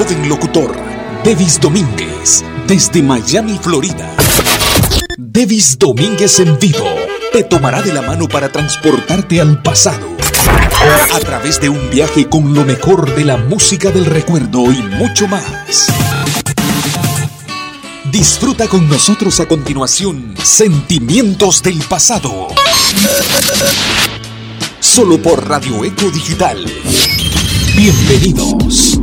joven locutor, Devis Domínguez, desde Miami, Florida. Devis Domínguez en vivo te tomará de la mano para transportarte al pasado. A través de un viaje con lo mejor de la música del recuerdo y mucho más. Disfruta con nosotros a continuación Sentimientos del Pasado. Solo por Radio Eco Digital. Bienvenidos.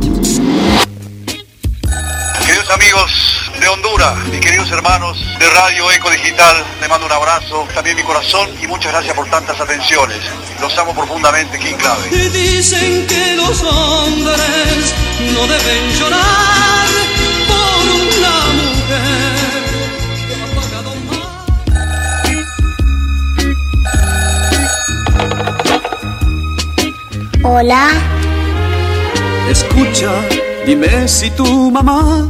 Queridos amigos de Honduras, mis queridos hermanos de Radio Eco Digital, les mando un abrazo, también mi corazón y muchas gracias por tantas atenciones. Los amo profundamente, King Clave. Dicen que los hombres no deben llorar por una mujer que ha pagado Hola, Escucha, dime si tu mamá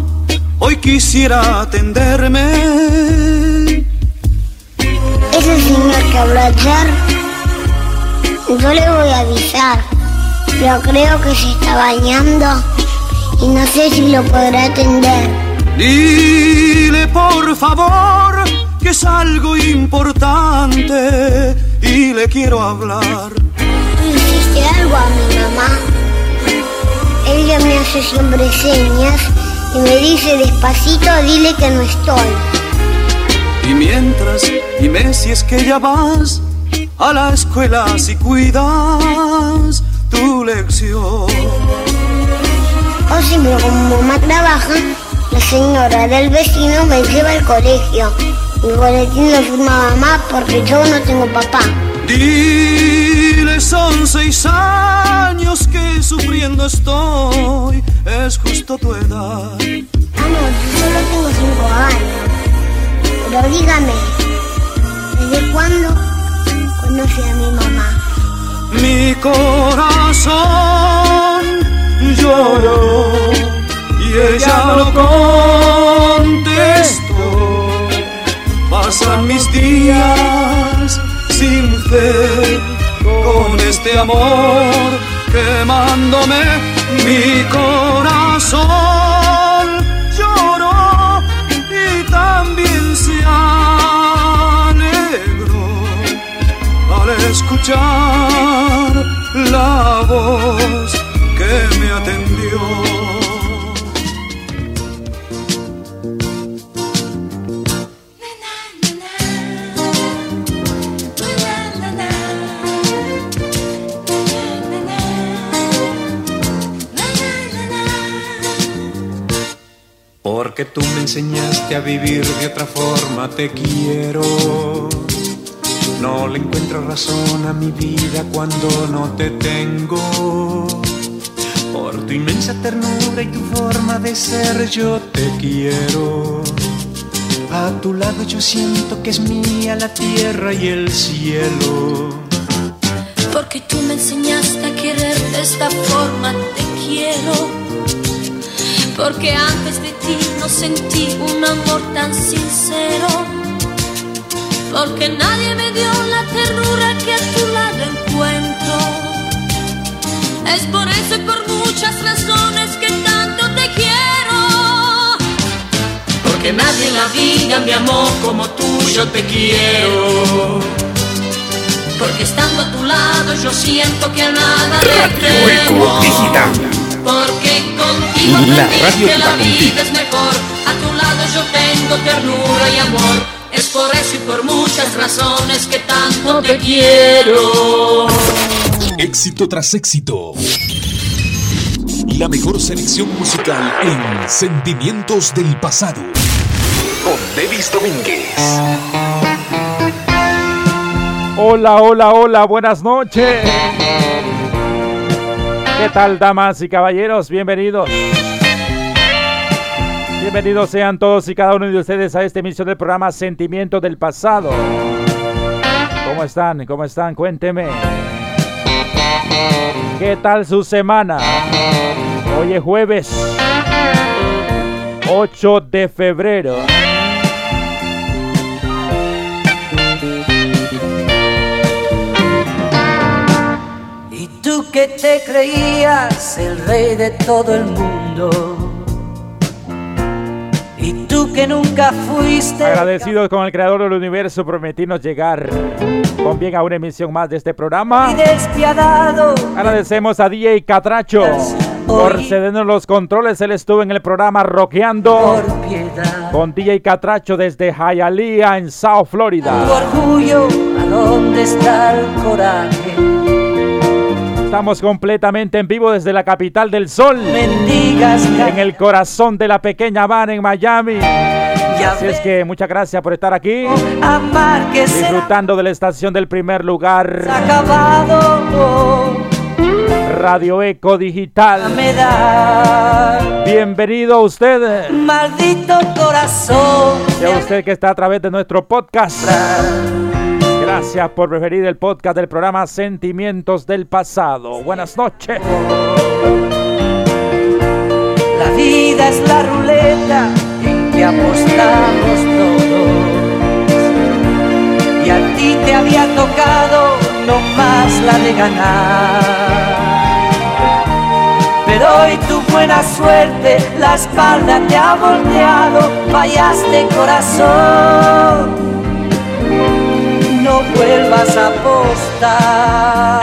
hoy quisiera atenderme. ese señor que habló ayer, yo le voy a avisar, pero creo que se está bañando y no sé si lo podrá atender. Dile por favor que es algo importante y le quiero hablar. ¿Tú hiciste algo a mi mamá? Ella me hace siempre señas y me dice despacito, dile que no estoy. Y mientras, dime si es que ya vas a la escuela si cuidas tu lección. O si pero como mamá trabaja, la señora del vecino me lleva al colegio. Mi boletín lo firma mamá porque yo no tengo papá. Dile son seis años que sufriendo estoy, es justo tu edad. Ah, no, yo solo tengo cinco años. Pero dígame, ¿desde cuándo conoce a mi mamá? Mi corazón lloró y ella no contestó. Pasan mis días sin fe con este amor quemándome. Mi corazón lloró y también se alegró al escuchar la voz que me atendió. Porque tú me enseñaste a vivir de otra forma, te quiero. No le encuentro razón a mi vida cuando no te tengo. Por tu inmensa ternura y tu forma de ser, yo te quiero. A tu lado yo siento que es mía la tierra y el cielo. Porque tú me enseñaste a querer de esta forma, te quiero. Porque antes de ti no sentí un amor tan sincero. Porque nadie me dio la ternura que a tu lado encuentro. Es por eso y por muchas razones que tanto te quiero. Porque nadie en la vida me amó como tú, yo te quiero. Porque estando a tu lado yo siento que a nada le temo. Porque contigo La radio que la vida es mejor. A tu lado yo tengo ternura y amor. Es por eso y por muchas razones que tanto te quiero. Éxito tras éxito. La mejor selección musical en Sentimientos del Pasado. Con Devis Domínguez. Hola, hola, hola, buenas noches. ¿Qué tal, damas y caballeros? Bienvenidos. Bienvenidos sean todos y cada uno de ustedes a esta emisión del programa Sentimiento del Pasado. ¿Cómo están? ¿Cómo están? Cuénteme. ¿Qué tal su semana? Hoy es jueves 8 de febrero. Que te creías el rey de todo el mundo, que nunca fuiste. Agradecidos con el creador del universo, prometimos llegar con bien a una emisión más de este programa. Y despiadado. Agradecemos a DJ Catracho por cedernos los controles. Él estuvo en el programa Roqueando con DJ Catracho desde Hialeah en South Florida. Tu orgullo, ¿a dónde está el coraje? Estamos completamente en vivo desde la capital del sol. Mendigas en el corazón de la pequeña Habana en Miami. Así es que muchas gracias por estar aquí. Amar que disfrutando de la estación del primer lugar. Acabado. Radio Eco Digital. Bienvenido a usted. Maldito corazón. Y a usted que está a través de nuestro podcast. Gracias por preferir el podcast del programa Sentimientos del Pasado. Buenas noches. La vida es la ruleta en que apostamos todos. Y a ti te había tocado no más la de ganar. Pero hoy tu buena suerte la espalda te ha volteado, fallaste corazón no vuelvas a apostar.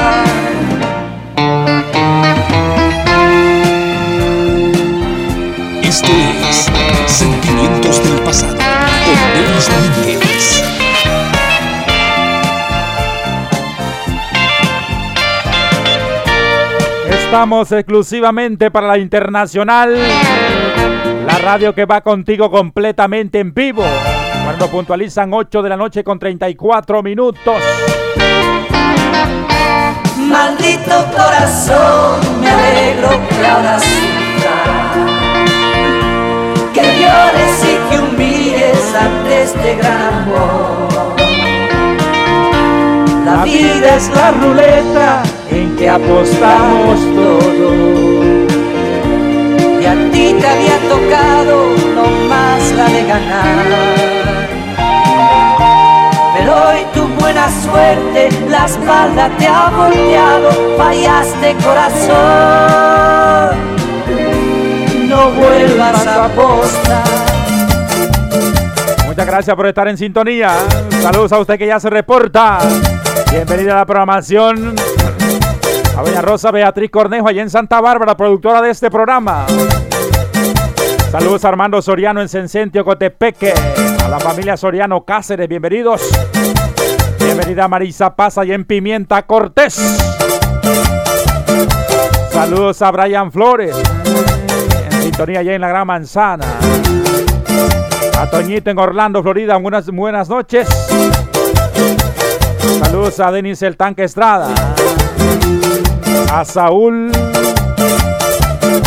Esto es Sentimientos del Pasado con Denis Domínguez. Estamos exclusivamente para la internacional, la radio que va contigo completamente en vivo. Cuando puntualizan 8 de la noche con 34 minutos. Maldito corazón, me alegro que ahora Que llores y que humilles ante este gran amor. La vida es la ruleta en que apostamos todo. Y a ti te había tocado no más la de ganar hoy tu buena suerte la espalda te ha volteado, fallaste corazón, no vuelvas a apostar. Muchas gracias por estar en sintonía. Saludos a usted que ya se reporta. Bienvenida a la programación. A Doña Rosa Beatriz Cornejo, allá en Santa Bárbara, productora de este programa. Saludos a Armando Soriano en Sencentio, Cotepeque. A la familia Soriano Cáceres, bienvenidos. Bienvenida Marisa Paz y en Pimienta Cortés. Saludos a Brian Flores. En sintonía allá en la Gran Manzana. A Toñito en Orlando, Florida. Buenas, buenas noches. Saludos a Denis el Tanque Estrada. A Saúl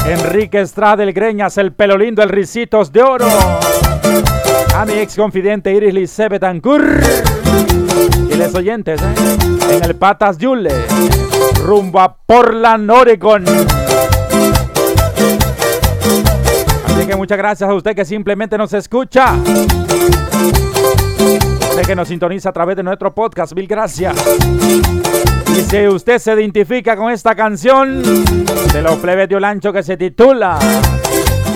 Enrique Estrada el Greñas, el pelo lindo, el Ricitos de Oro. A mi ex confidente Iris Lice Betancourt. Y les oyentes, ¿eh? En el Patas Yule. Rumbo a Portland, Oregon. Así que muchas gracias a usted que simplemente nos escucha. Usted que nos sintoniza a través de nuestro podcast. Mil gracias. Y si usted se identifica con esta canción de los plebes de Olancho que se titula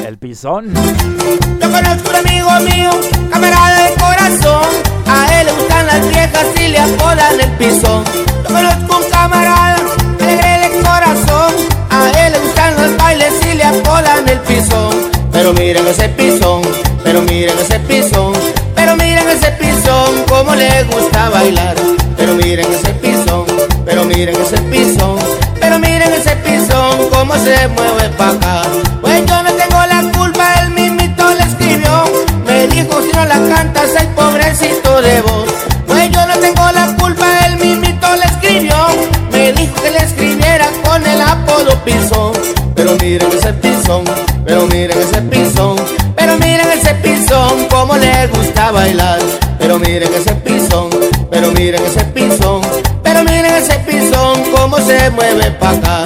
El Pisón. Yo conozco un amigo mío, camarada de corazón. A él le gustan las viejas y le apodan el pisón. Yo conozco un camarada alegre de corazón. A él le gustan los bailes y le apodan el pisón. Pero miren ese pisón, pero miren ese pisón. Pero miren ese pisón, como le gusta bailar. Pero miren ese pisón pero miren ese pisón, pero miren ese pisón, cómo se mueve pa' acá. Pues yo no tengo la culpa, el mismito le escribió. Me dijo si no la cantas, hay pobrecito de vos. Pues yo no tengo la culpa, el mismito le escribió. Me dijo que le escribiera con el apodo pisón. Pero miren ese pisón, pero miren ese pisón, pero miren ese pisón, cómo le gusta bailar. Pero miren ese pisón, pero miren ese pisón ese pisón, cómo se mueve pa' acá.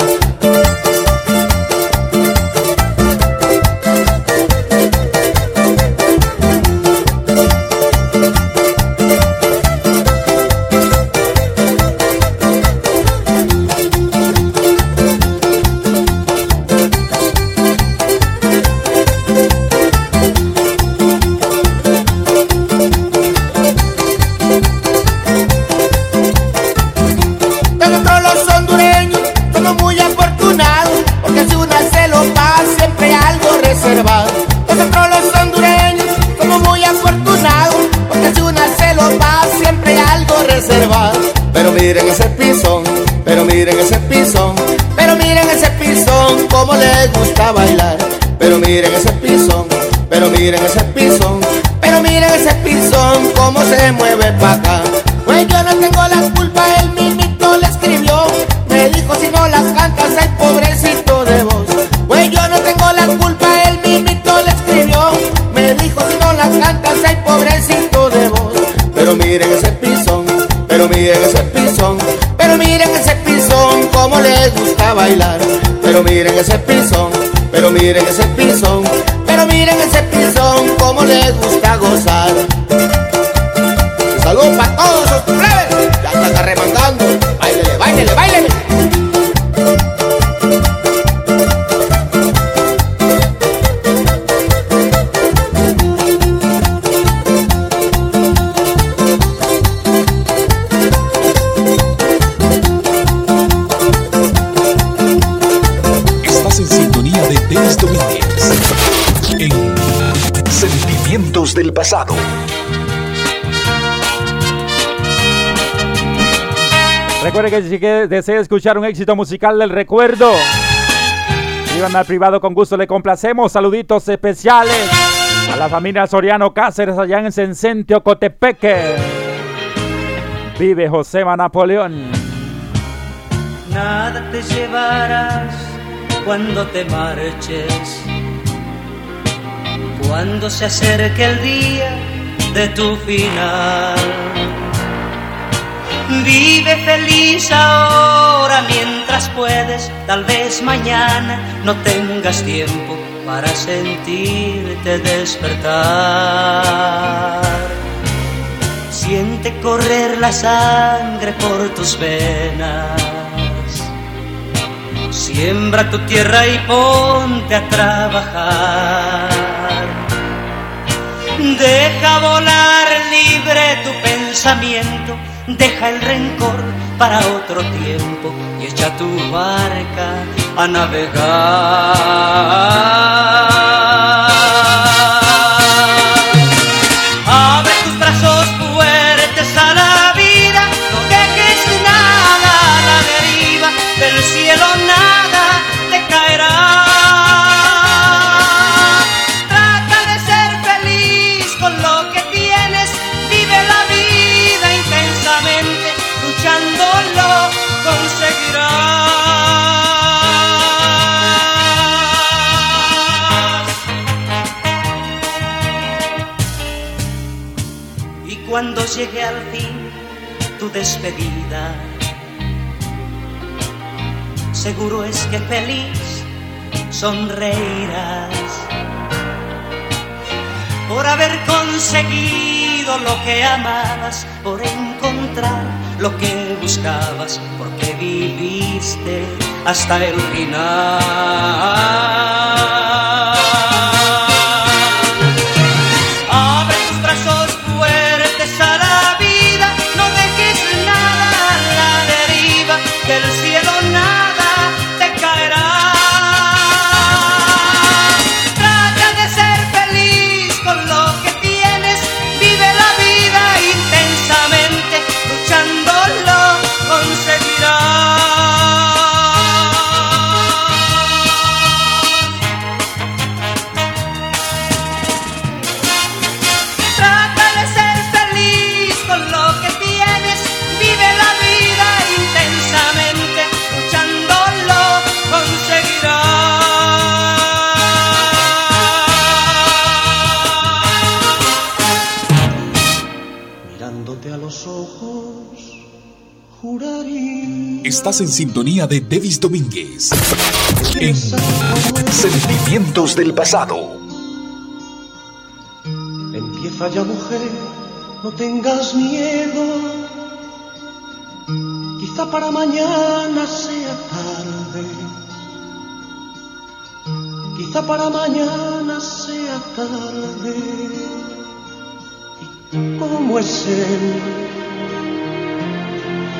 Que si desea escuchar un éxito musical del recuerdo, iban al privado con gusto, le complacemos. Saluditos especiales a la familia Soriano Cáceres allá en Sencentio, Cotepeque. Vive Josema Napoleón. Nada te llevarás cuando te marches, cuando se acerque el día de tu final. Vive feliz ahora mientras puedes, tal vez mañana no tengas tiempo para sentirte despertar. Siente correr la sangre por tus venas. Siembra tu tierra y ponte a trabajar. Deja volar libre tu pensamiento, deja el rencor para otro tiempo y echa tu barca a navegar. Que feliz sonreirás por haber conseguido lo que amabas, por encontrar lo que buscabas, porque viviste hasta el final. En sintonía de Devis Domínguez en Sentimientos del Pasado. Empieza ya, mujer, no tengas miedo. Quizá para mañana sea tarde. Quizá para mañana sea tarde. ¿Y cómo es él?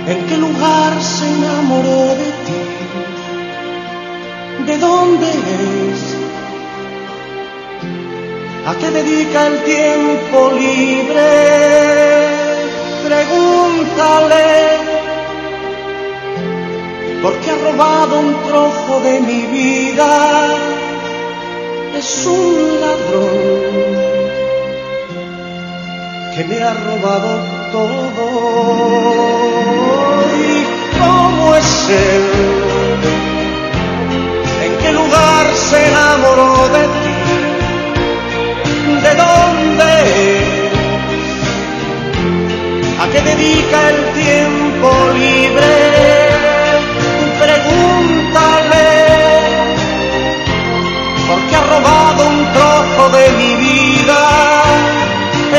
¿En qué lugar se enamoró de ti? ¿De dónde es? ¿A qué dedica el tiempo libre? Pregúntale, porque ha robado un trozo de mi vida. es un ladrón que me ha robado todo. ¿Y cómo es él? ¿En qué lugar se enamoró de ti? ¿De dónde ¿A qué dedica el tiempo libre? Pregúntale, porque ha robado un trozo de mi vida.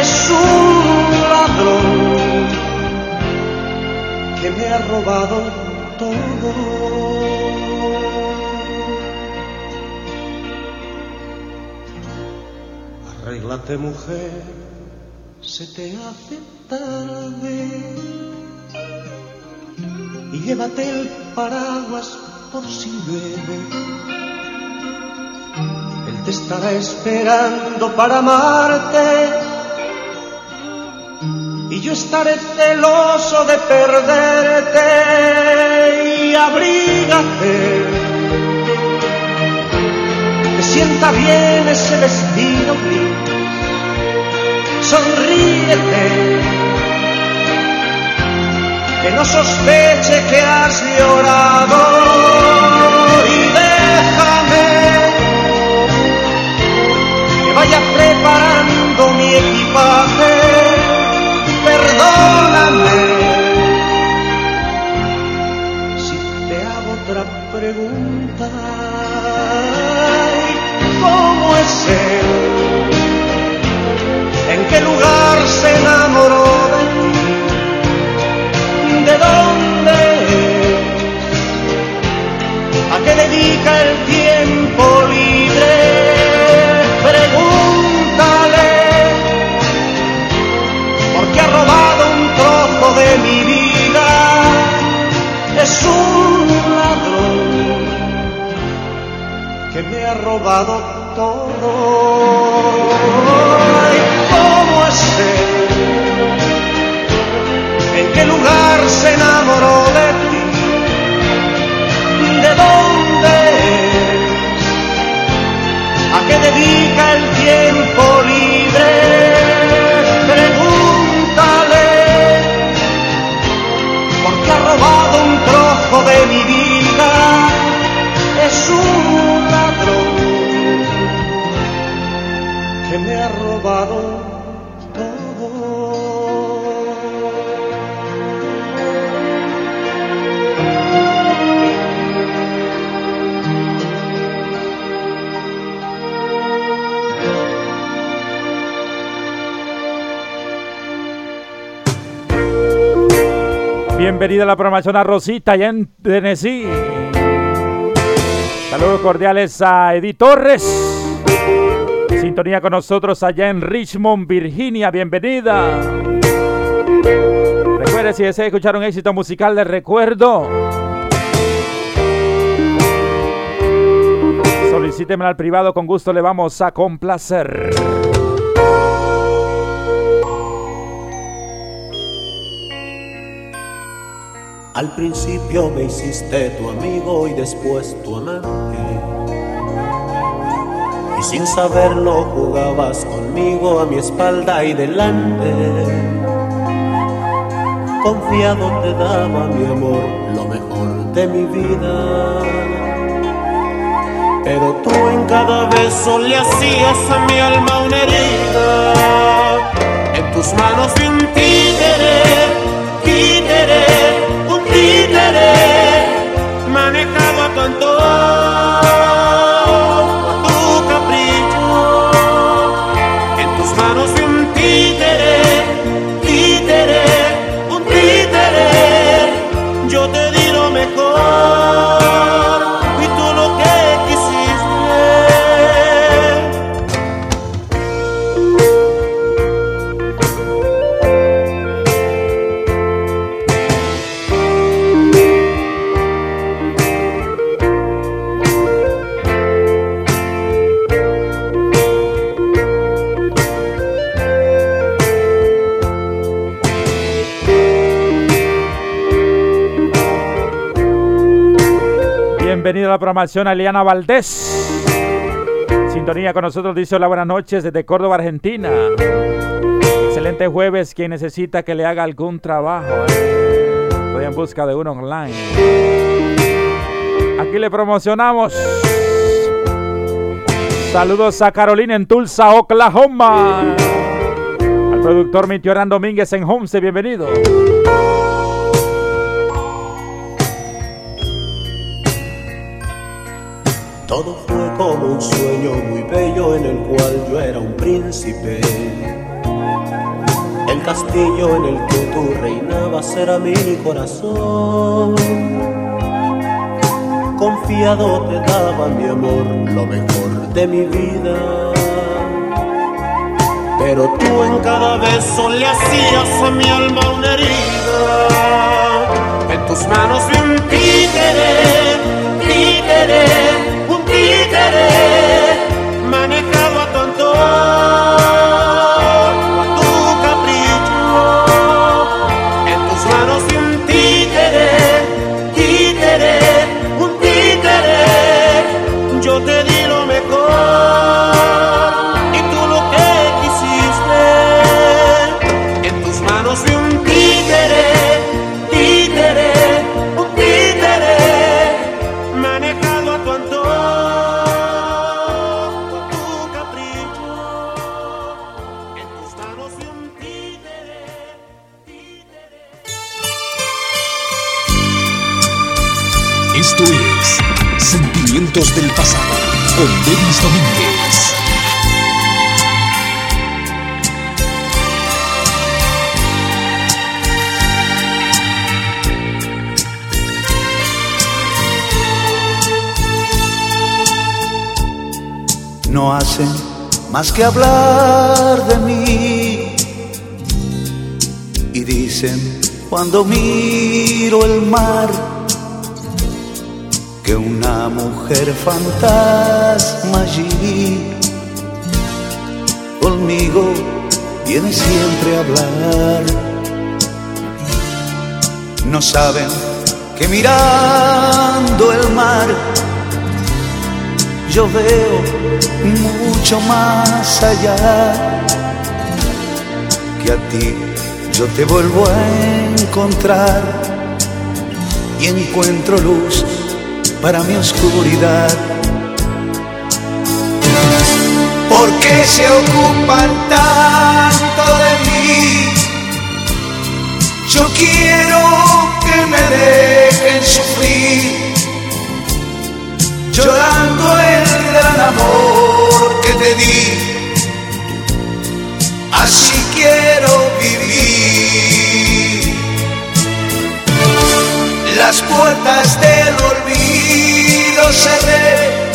Es un ladrón que me ha robado todo. Arréglate mujer, se te hace tarde y llévate el paraguas por si llueve. Él te estará esperando para amarte y yo estaré celoso de perderte y abrígate. Que sienta bien ese vestido gris sonríete, que no sospeche que has llorado y déjame que vaya preparando mi equipaje, perdóname si te hago otra pregunta, ¿cómo es él? ¿En qué lugar se enamoró de ti? ¿De dónde ¿A qué dedica el tiempo robado todo. ¿Cómo es él? ¿En qué lugar se enamoró de ti? ¿De dónde es? ¿A qué dedica el tiempo libre? Bienvenida a la programación a Rosita allá en Tennessee. Saludos cordiales a Edith Torres. Sintonía con nosotros allá en Richmond, Virginia. Bienvenida. Recuerde si desea escuchar un éxito musical, les recuerdo. Solicíteme al privado, con gusto le vamos a complacer. Al principio me hiciste tu amigo y después tu amante. Y sin saberlo jugabas conmigo a mi espalda y delante. Confiado te daba mi amor, lo mejor de mi vida. Pero tú en cada beso le hacías a mi alma una herida. En tus manos vi un títere, títere manejado a tu Bienvenida a la programación a Eliana Valdés. sintonía con nosotros dice hola, buenas noches desde Córdoba, Argentina. Excelente jueves, quien necesita que le haga algún trabajo. ¿eh? Estoy en busca de uno online. Aquí le promocionamos. Saludos a Carolina en Tulsa, Oklahoma. Al productor Mitioran Domínguez en Homestead, bienvenido. Todo fue como un sueño muy bello en el cual yo era un príncipe. El castillo en el que tú reinabas era mi corazón. Confiado te daba mi amor, lo mejor de mi vida. Pero tú en cada beso le hacías a mi alma una herida. En tus manos vi un títere, títere manejado con Denis. No hacen más que hablar de mí y dicen cuando miro el mar que una mujer fantasma allí conmigo viene siempre a hablar. No saben que mirando el mar yo veo mucho más allá que a ti yo te vuelvo a encontrar y encuentro luz para mi oscuridad. ¿Por qué se ocupan tanto de mí? Yo quiero que me dejen sufrir, llorando el gran amor que te di. Así quiero vivir. Las puertas del olvido cerré.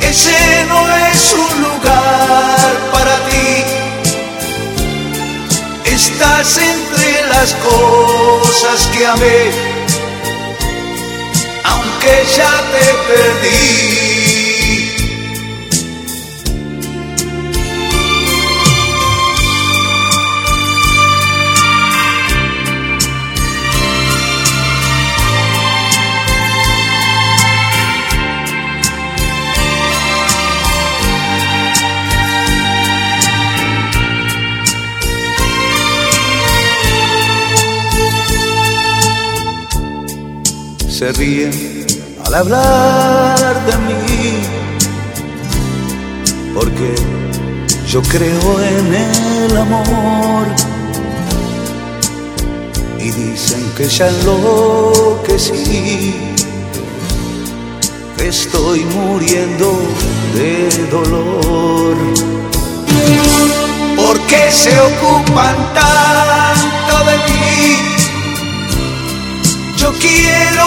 Ese no es un lugar para ti. Estás entre las cosas que amé, aunque ya te perdí. Se ríen al hablar de mí, porque yo creo en el amor y dicen que ya enloquecí, que estoy muriendo de dolor. ¿Por qué se ocupan tanto de mí? Yo quiero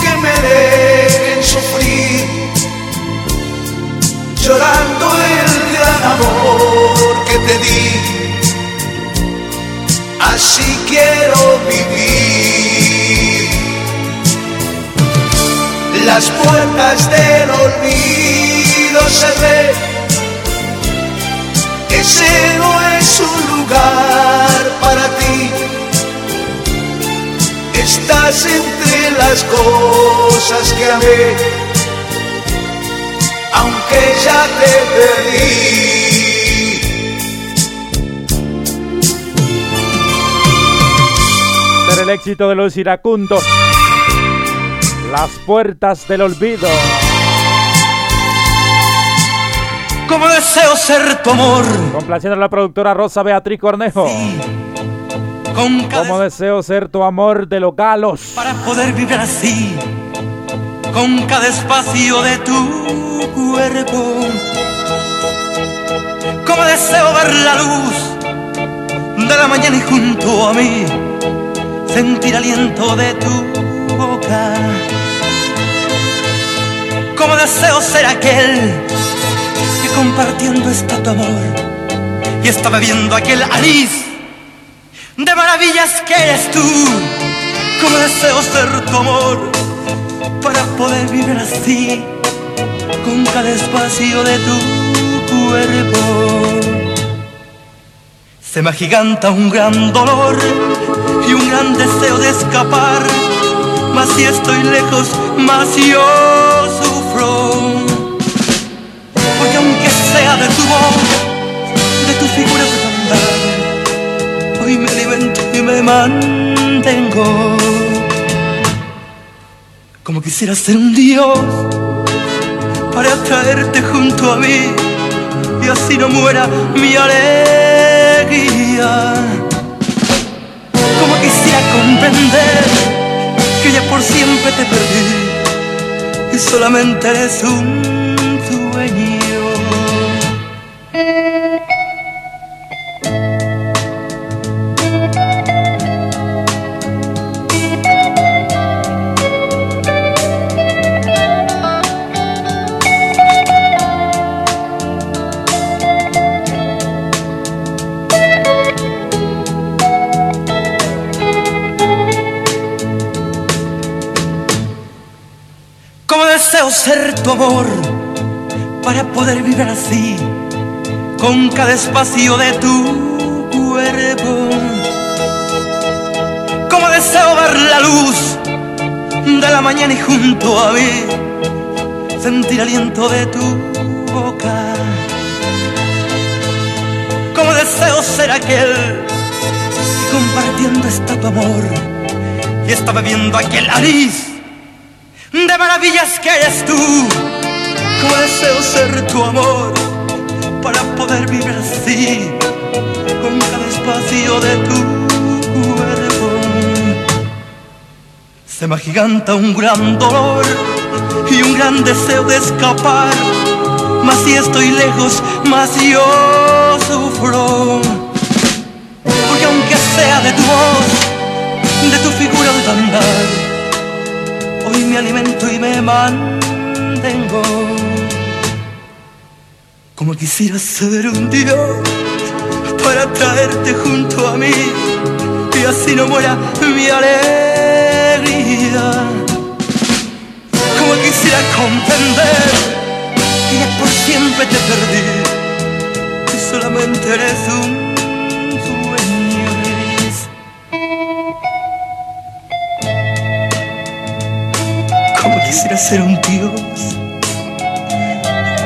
que me dejen sufrir, llorando el gran amor que te di. Así quiero vivir. Las puertas del olvido cerré. Ese no es un lugar para ti Estás entre las cosas que amé, aunque ya te perdí. Pero el éxito de los iracundos, las puertas del olvido. Como deseo ser tu amor. Complaciendo a la productora Rosa Beatriz Cornejo. Como deseo ser tu amor de los galos. Para poder vivir así, con cada espacio de tu cuerpo. Como deseo ver la luz de la mañana y junto a mí, sentir aliento de tu boca. Como deseo ser aquel que compartiendo está tu amor y está bebiendo aquel anís de maravillas que eres tú. Como deseo ser tu amor para poder vivir así con cada espacio de tu cuerpo. Se me agiganta un gran dolor y un gran deseo de escapar. Mas si estoy lejos, más yo sufro. Porque aunque sea de tu voz, de tu figura de y me alimento y me mantengo. Como quisiera ser un Dios para traerte junto a mí y así no muera mi alegría. Como quisiera comprender que ya por siempre te perdí y solamente eres un ser tu amor para poder vivir así con cada espacio de tu cuerpo. Como deseo ver la luz de la mañana y junto a mí sentir aliento de tu boca. Como deseo ser aquel que compartiendo está tu amor y está bebiendo aquel nariz maravillas que eres tú. Como deseo ser tu amor para poder vivir así con cada espacio de tu cuerpo. Se me agiganta un gran dolor y un gran deseo de escapar. Mas si estoy lejos, más yo sufro. Porque aunque sea de tu voz, de tu figura de andar hoy me alimento y me mantengo. Como quisiera ser un Dios para traerte junto a mí y así no muera mi alegría. Como quisiera comprender que por siempre te perdí y solamente eres un Quisiera ser un Dios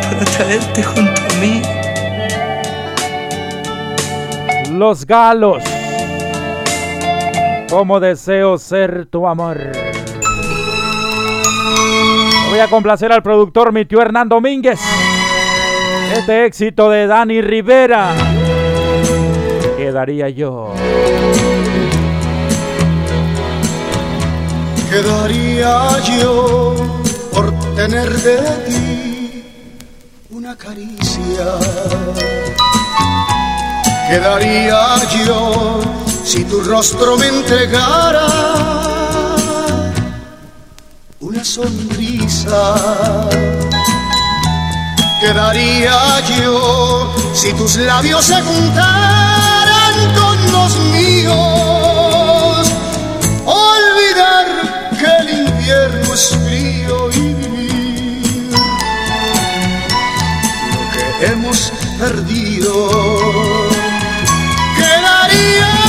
para traerte junto a mí. Los galos. Como deseo ser tu amor. Voy a complacer al productor mi tío Hernán Domínguez. Este éxito de Dani Rivera. Quedaría yo. Quedaría yo por tener de ti una caricia. Quedaría yo si tu rostro me entregara una sonrisa. Quedaría yo si tus labios se juntaran con los míos. Invierno es frío y vivir lo que hemos perdido. Quedaría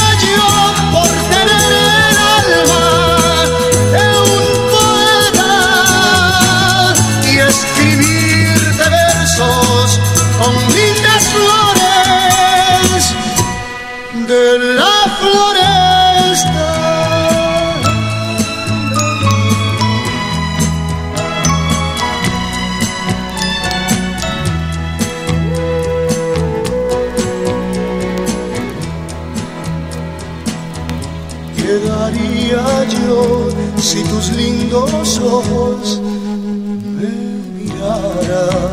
si tus lindos ojos me miraran?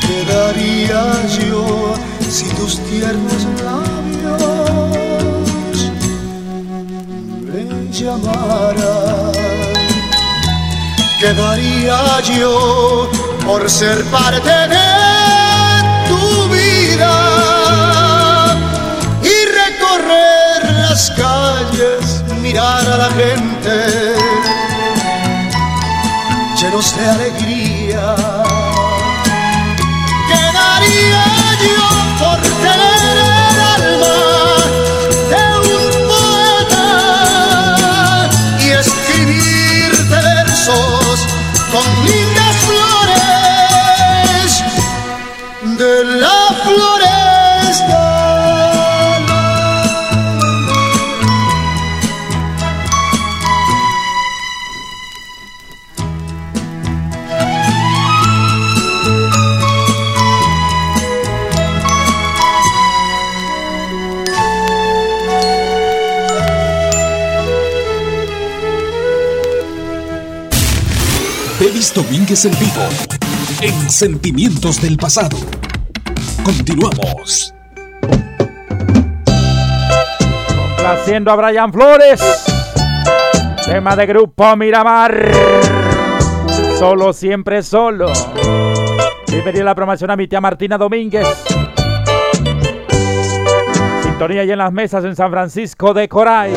¿Qué daría yo si tus tiernos labios me llamaran? ¿Qué daría yo por ser parte de mirar a la gente llenos de alegría? Devis Domínguez en vivo. En Sentimientos del Pasado. Continuamos. Complaciendo a Brian Flores. Tema de grupo Miramar. Solo, siempre solo. Bienvenida a la promoción a mi tía Martina Domínguez. Sintonía y en las mesas en San Francisco de Coray.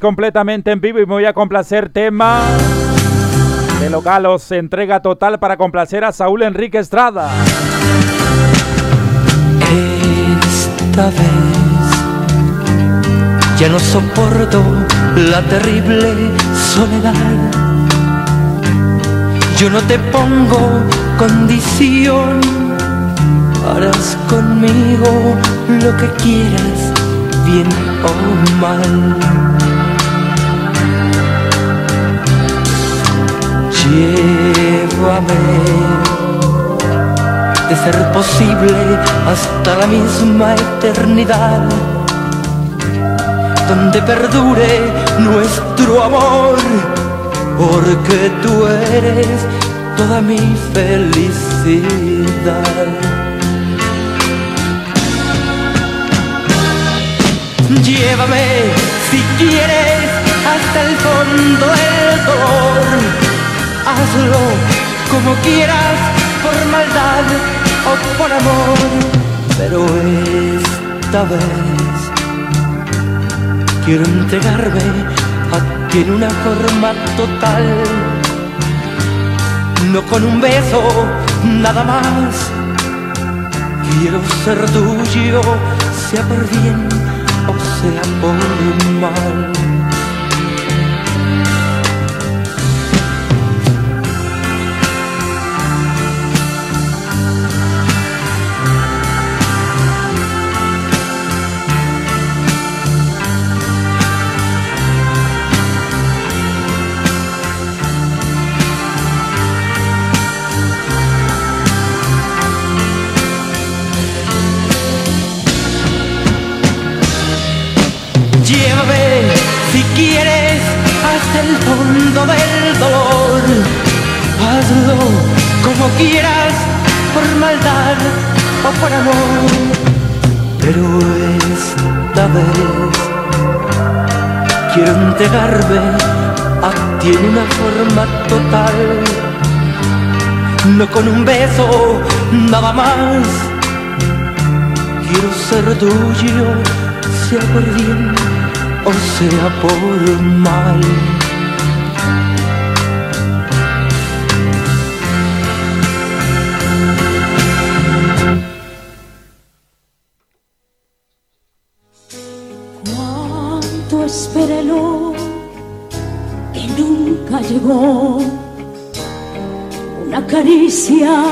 Completamente en vivo y voy a complacer tema de Localos, entrega total para complacer a Saúl Enrique Estrada. Esta vez ya no soporto la terrible soledad. Yo no te pongo condición, harás conmigo lo que quieras, bien o mal. Llévame, de ser posible, hasta la misma eternidad, donde perdure nuestro amor, porque tú eres toda mi felicidad. Llévame si quieres hasta el fondo del dolor hazlo como quieras, por maldad o por amor, pero esta vez quiero entregarme a ti en una forma total, no con un beso, nada más. Quiero ser tuyo, sea por bien o sea por mal. Hasta el fondo del dolor. Hazlo como quieras, por maldad o por amor. Pero esta vez quiero entregarme a ti en una forma total. No con un beso, nada más. Quiero ser tuyo, sea por bien o sea por mal. Una caricia,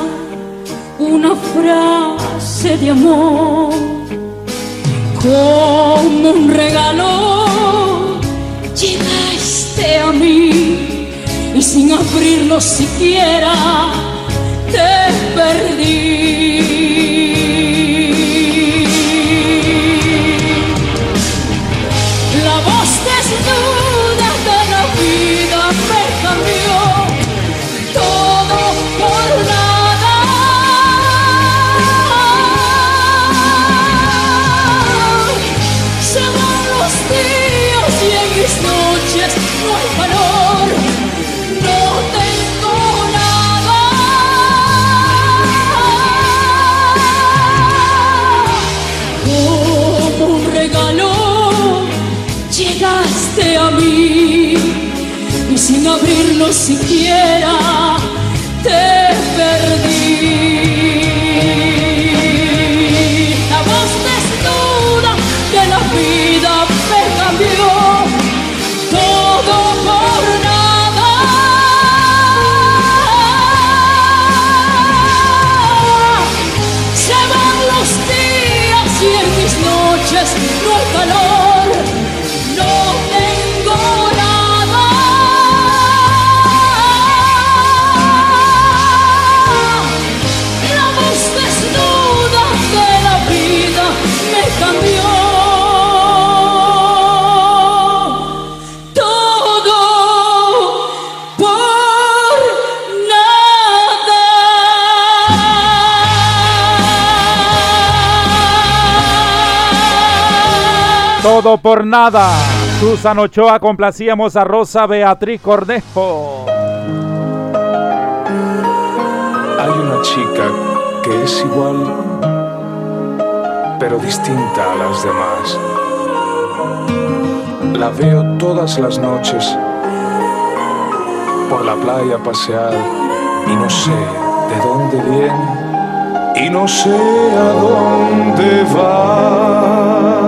una frase de amor como un regalo llegaste a mí y sin abrirlo siquiera te perdí. Abrirlo siquiera Por nada. Susan Ochoa complacíamos a Rosa Beatriz Cornejo. Hay una chica que es igual, pero distinta a las demás. La veo todas las noches por la playa pasear y no sé de dónde viene y no sé a dónde va.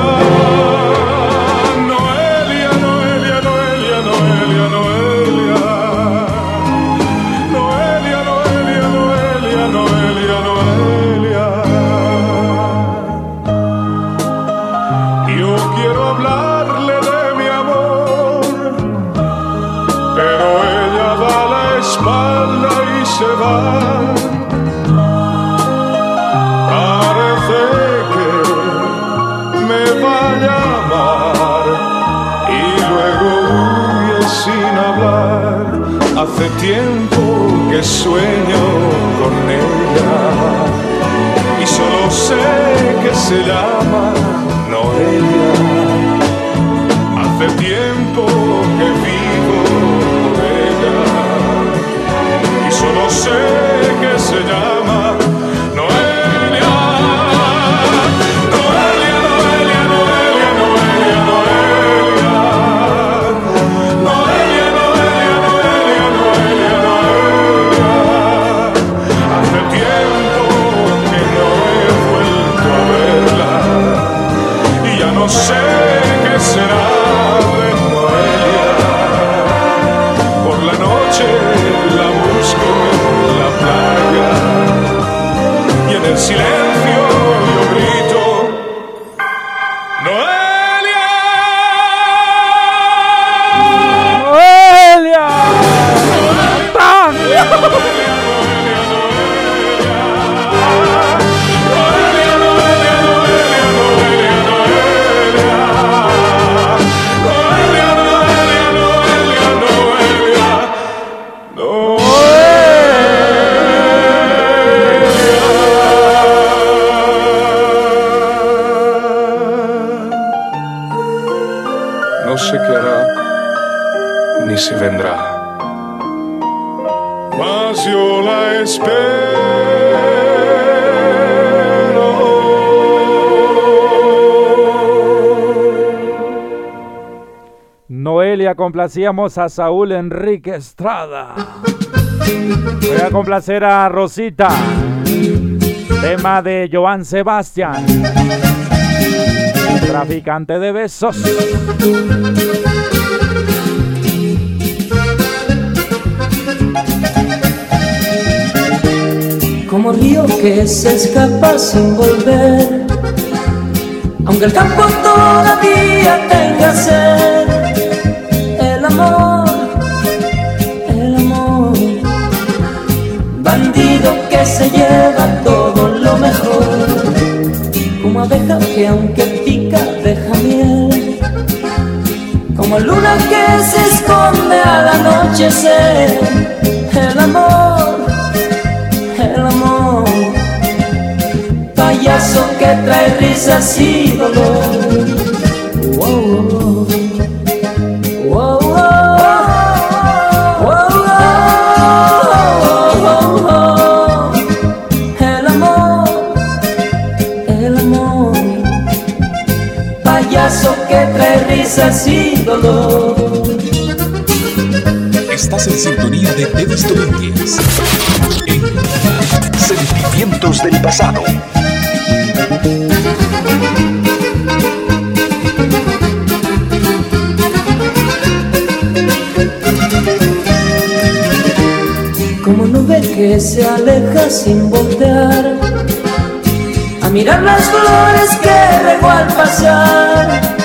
Complacíamos a Saúl Enrique Estrada. Voy a complacer a Rosita. Tema de Joan Sebastián. Traficante de besos. Como río que se escapa sin volver, aunque el campo todavía tenga sed que se lleva todo lo mejor, como abeja que aunque pica deja miel, como luna que se esconde al anochecer, el amor, el amor, payaso que trae risas y dolor. Estás de Sentimientos del Pasado. Como nube que se aleja sin voltear a mirar las flores que regó al pasar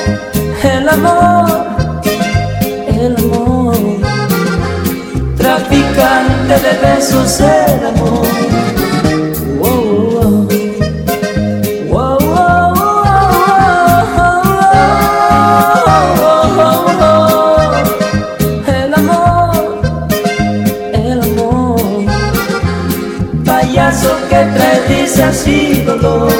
de besos, el amor. El amor, el amor, martillazo que trae risa así dolor.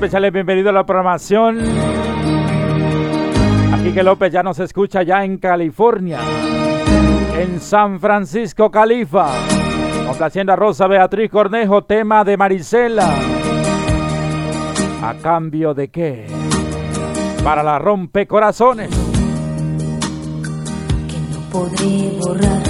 Especiales, bienvenido a la programación. Aquí que López ya nos escucha ya en California, en San Francisco, Califa. Complaciendo a Rosa Beatriz Cornejo, tema de Marisela. ¿A cambio de qué? Para la rompecorazones. podré borrar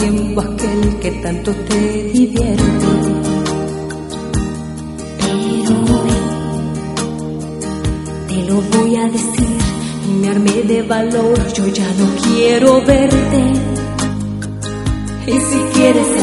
pasatiempo aquel que tanto te divierte. Pero te lo voy a decir me armé de valor, yo ya no quiero verte. Y si quieres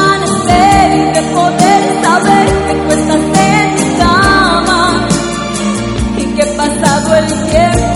amanecer de poder saber que tú estás en mi cama y que pasado el tiempo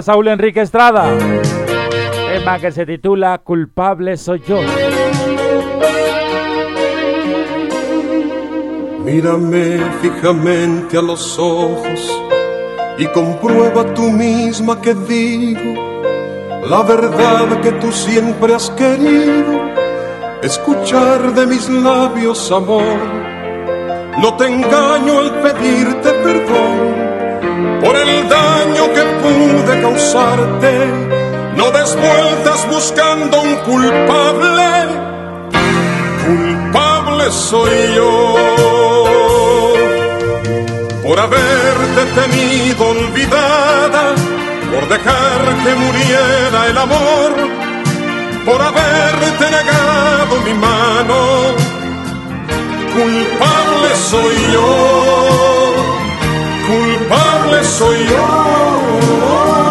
Saúl Enrique Estrada. Tema que se titula Culpable soy yo. Mírame fijamente a los ojos y comprueba tú misma que digo la verdad que tú siempre has querido escuchar de mis labios, amor. No te engaño al pedirte perdón causarte. No des vueltas buscando un culpable, culpable soy yo por haberte tenido olvidada, por dejar que muriera el amor, por haberte negado mi mano. Culpable soy yo, culpable soy yo.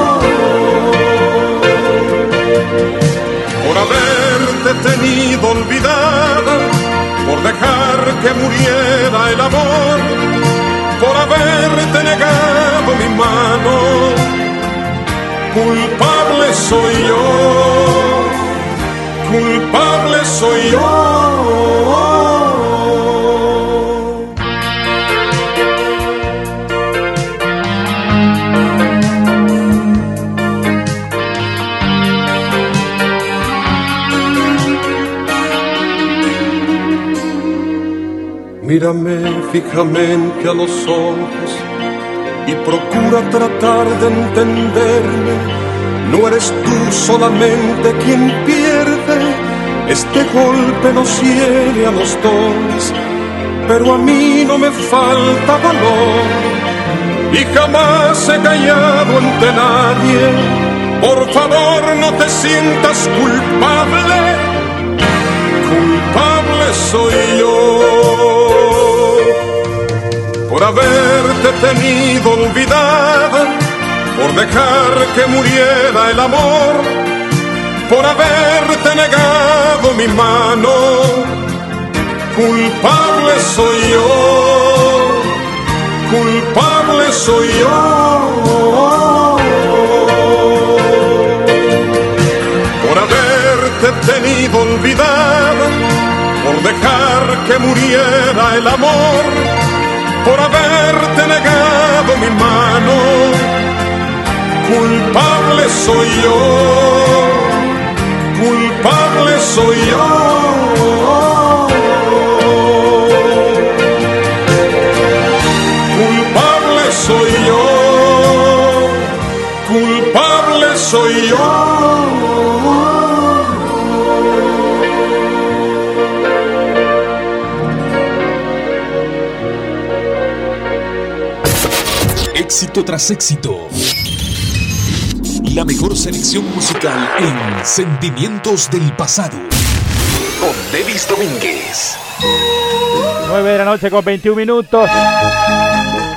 Por haberte tenido olvidada por dejar que muriera el amor, por haberte negado mi mano. Culpable soy yo, culpable soy yo. Mírame fijamente a los ojos y procura tratar de entenderme. No eres tú solamente quien pierde, este golpe nos hiere a los dos, pero a mí no me falta valor y jamás he callado ante nadie. Por favor no te sientas culpable, culpable soy yo por haberte tenido olvidada, por dejar que muriera el amor, por haberte negado mi mano. Culpable soy yo, culpable soy yo. Por haberte tenido olvidada, por dejar que muriera el amor por haberte negado mi mano. Culpable soy yo, culpable soy yo. Culpable soy yo, culpable soy yo. Éxito tras éxito. La mejor selección musical en Sentimientos del Pasado. Con Davis Domínguez. 9 de la noche con 21 minutos.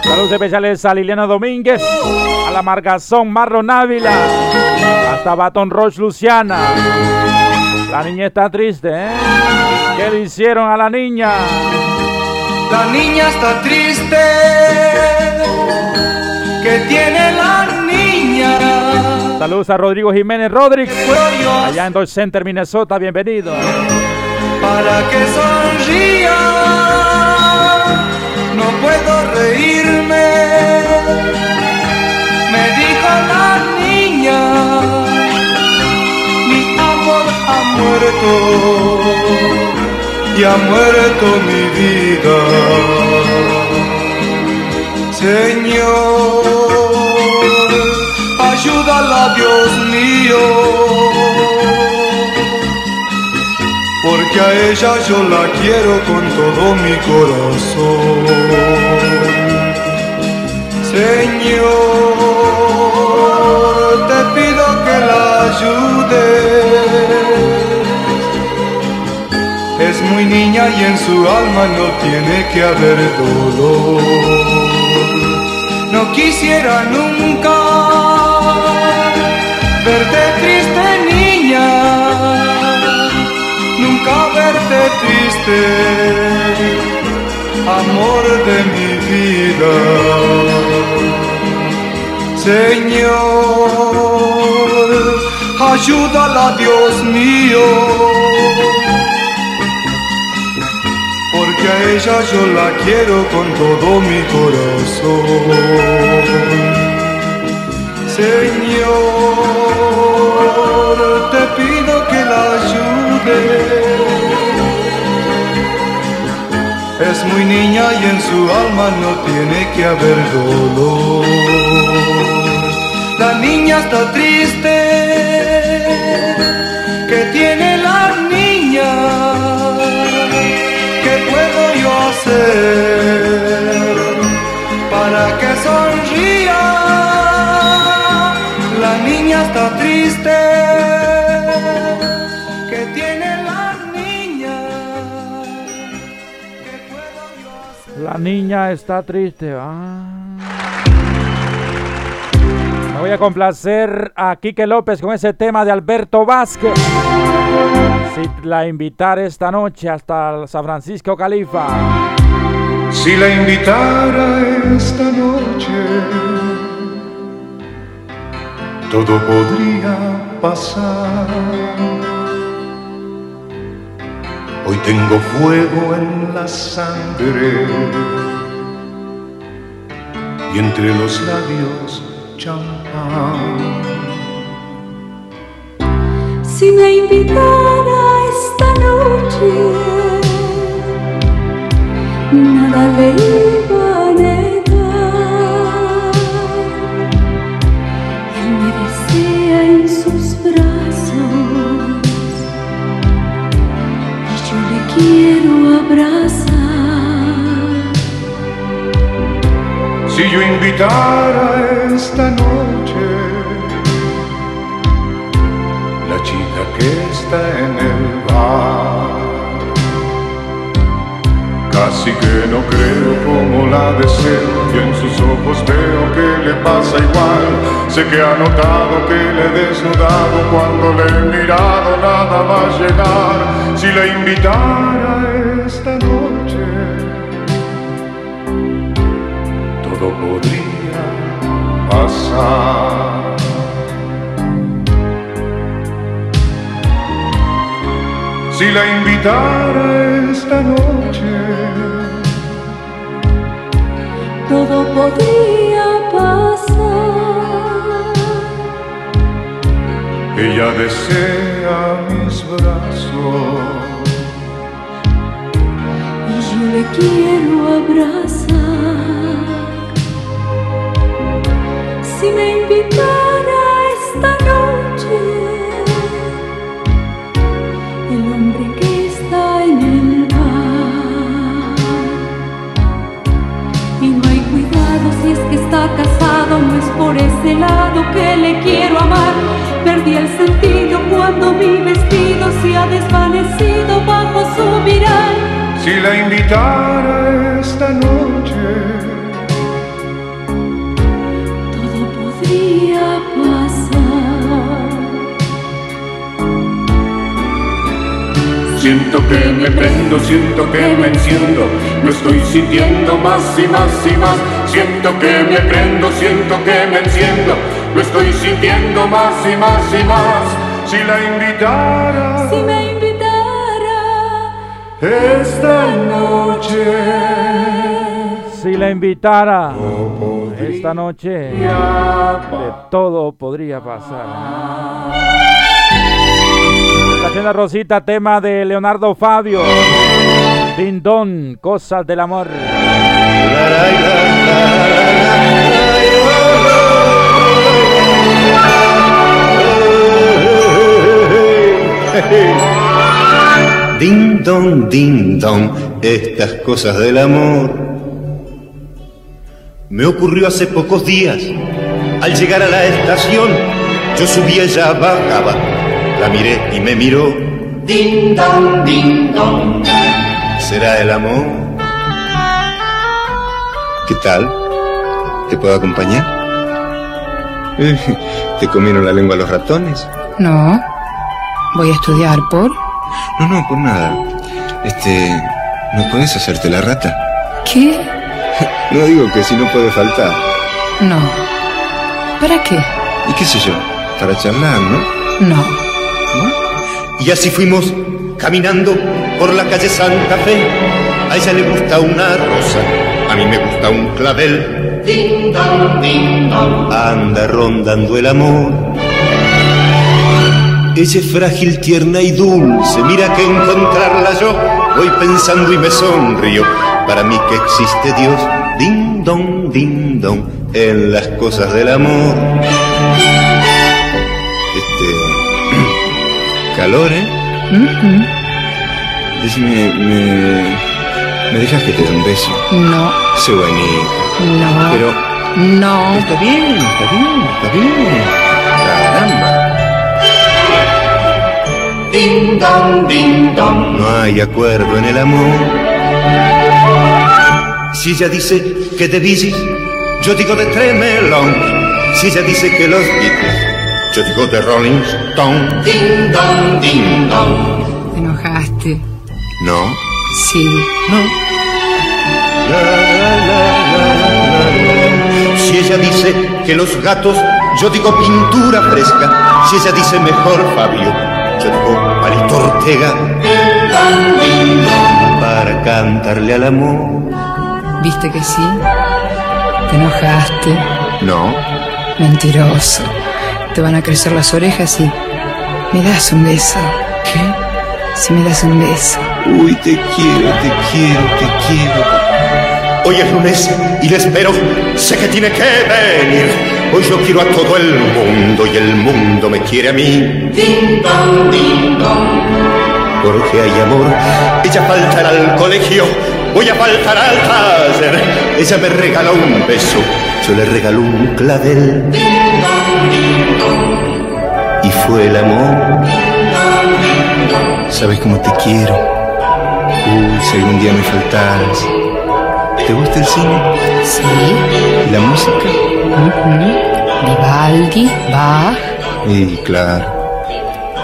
Saludos especiales a Liliana Domínguez, a la Margazón Marlon Ávila, hasta Baton Roche Luciana. La niña está triste, ¿eh? ¿Qué le hicieron a la niña? La niña está triste que tiene la niña. Saludos a Rodrigo Jiménez Rodríguez, allá en Dodge Center, Minnesota, bienvenido. Para que sonría, no puedo reírme, me dijo la niña, mi amor ha muerto y ha muerto mi vida. Señor, ayúdala, Dios mío, porque a ella yo la quiero con todo mi corazón. Señor, te pido que la ayudes. Es muy niña y en su alma no tiene que haber dolor no quisiera nunca triste, amor de mi vida. Señor, ayúdala Dios mío porque a ella yo la quiero con todo mi corazón. Señor, te pido que la ayude. Es muy niña y en su alma no tiene que haber dolor. La niña está triste, que tiene la niña puedo yo hacer para que sonría? La niña está triste. Está triste. Ah. Me voy a complacer a Quique López con ese tema de Alberto Vázquez. Si la invitara esta noche hasta San Francisco Califa. Si la invitara esta noche, todo podría pasar. Hoy tengo fuego en la sangre y entre los labios champán. Si me invitara esta noche, nada le iba a negar. Él me desea en sus brazos y yo le quiero abrazar. Si yo invitara esta noche la chica que está en el bar, casi que no creo como la deseo y en sus ojos veo que le pasa igual. Sé que ha notado que le he desnudado cuando le he mirado nada va a llegar. Si la invitara esta noche Si la invitara esta noche, Todo podría pasar. ella desea mis brazos. y yo le quiero abrazar. Si me invitara esta noche, el hombre que está en el bar, y no hay cuidado si es que está casado, no es por ese lado que le quiero amar. Perdí el sentido cuando mi vestido se ha desvanecido bajo su mirar. Si la invitara esta noche, siento que me prendo, siento que me enciendo, lo estoy sintiendo más y más y más. Siento que me prendo, siento que me enciendo, lo estoy sintiendo más y más y más. Si la invitara Si me invitara esta noche, Si la invitara esta noche, todo podría pasar. La tienda Rosita, tema de Leonardo Fabio. Dindón, cosas del amor. Ding dong, ding dong, estas cosas del amor. Me ocurrió hace pocos días. Al llegar a la estación, yo subía ella bajaba. La miré y me miró. Ding dong, ding dong. ¿Será el amor? ¿Qué tal? ¿Te puedo acompañar? ¿Te comieron la lengua los ratones? No. Voy a estudiar por. No, no, por nada. Este, ¿no puedes hacerte la rata? ¿Qué? No digo que si no puede faltar. No. ¿Para qué? ¿Y qué sé yo? Para charlar, ¿no? No. Y así fuimos caminando por la calle Santa Fe. A ella le gusta una rosa, a mí me gusta un clavel. Ding dong, ding dong. Anda rondando el amor. Ella es frágil, tierna y dulce. Mira que encontrarla yo voy pensando y me sonrío. Para mí que existe Dios, ding dong, ding dong, en las cosas del amor. Este. calor, ¿eh? Decime, me. ¿Me dejas que te dé un beso? No. Sé bonito. No. Pero. No. Está bien, está bien, está bien. Caramba. Ding dong, ding dong. No hay acuerdo en el amor. Si ella dice que de bicis, yo digo de Tremelón. Si ella dice que los Beatles, yo digo de Rolling Stone. Ding dong, ding dong. dejaste. No. Sí. No. Si ella dice que los gatos, yo digo pintura fresca. Si ella dice mejor Fabio, yo digo Palito Ortega. Para cantarle al amor. ¿Viste que sí? ¿Te enojaste? No. Mentiroso. Te van a crecer las orejas y... ¿Me das un beso? ¿Qué? Si me das un beso. Uy, te quiero, te quiero, te quiero. Hoy es lunes y le espero. Sé que tiene que venir. Hoy yo quiero a todo el mundo y el mundo me quiere a mí. Ding dong, ding dong. Porque hay amor. Ella faltará al colegio. Voy a faltar al taller. Ella me regala un beso. Yo le regalo un clavel. Y fue el amor. ¿Sabes cómo te quiero? Uy, si algún día me faltas. ¿Te gusta el cine? Sí. ¿Y la música? Vivaldi, Bach. Y claro.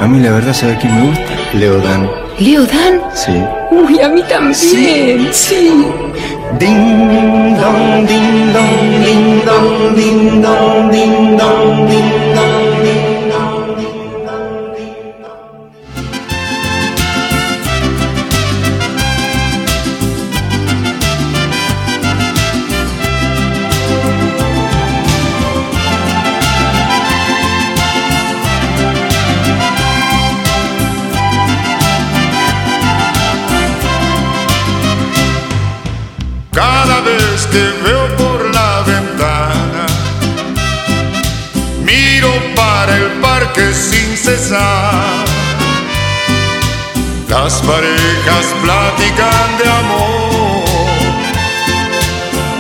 A mí la verdad, ¿sabes quién me gusta? Leodan. ¿Leodan? Sí. Uy, a mí también. Sí. Ding dong, ding dong, ding dong, ding dong, ding dong, ding dong, Las parejas platican de amor,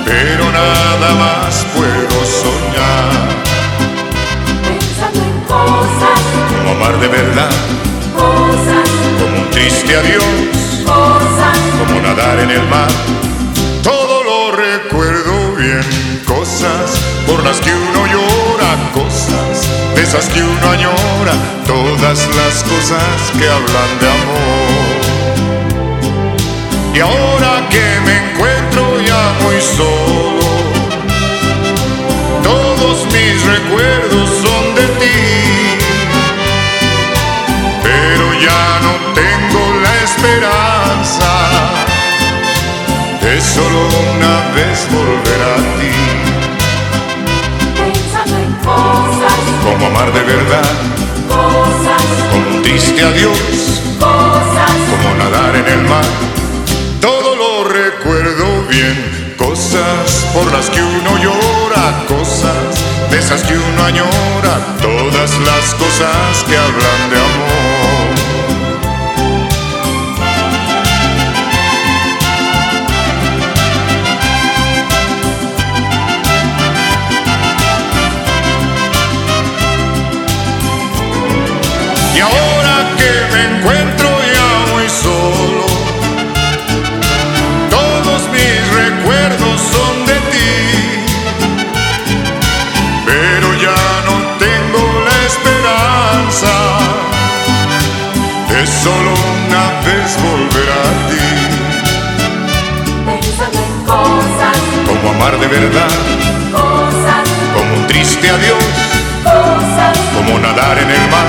pero nada más puedo soñar. Pensando en cosas, Como amar de verdad, cosas, como un triste adiós, cosas. como nadar en el mar. Todo lo recuerdo bien, cosas por las que uno llora, cosas de esas que uno añora, todas las cosas que hablan de amor. Y ahora que me encuentro ya muy solo, todos mis recuerdos son de ti, pero ya no tengo la esperanza de solo una vez volver a ti. Pensando en cosas, Como amar de verdad, cosas, como un triste adiós, cosas. como nadar en el mar. Cosas por las que uno llora, cosas de esas que uno añora, todas las cosas que hablan de amor. Como amar de verdad, cosas, como un triste adiós, cosas. como nadar en el mar.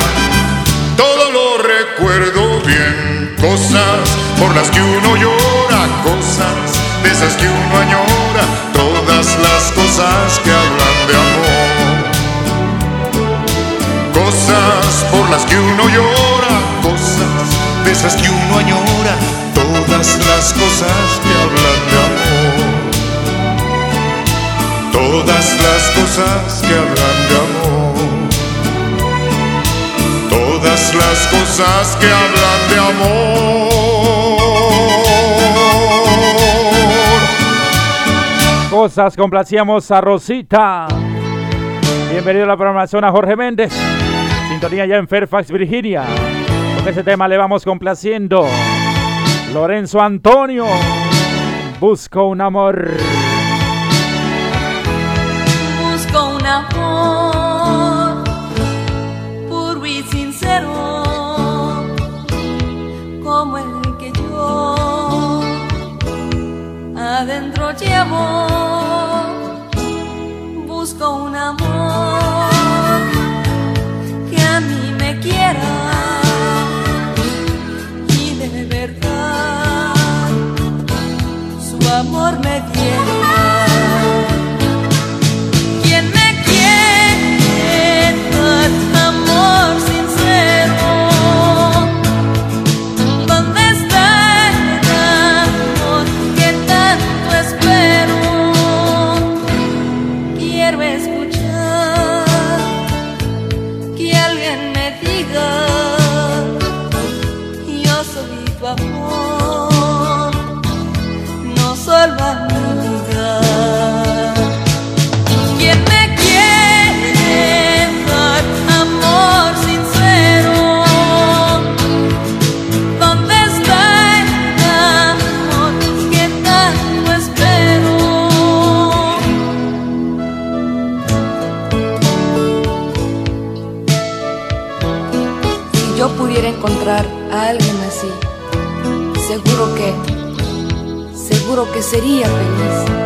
Todo lo recuerdo bien, cosas por las que uno llora, cosas de esas que uno añora, todas las cosas que hablan de amor. Cosas por las que uno llora, cosas de esas que uno añora, todas las cosas que hablan de amor. Todas las cosas que hablan de amor. Todas las cosas que hablan de amor. Cosas, complacíamos a Rosita. Bienvenido a la programación a Jorge Méndez. Sintonía ya en Fairfax, Virginia. Con ese tema le vamos complaciendo. Lorenzo Antonio. Busco un amor. amor. que sería feliz.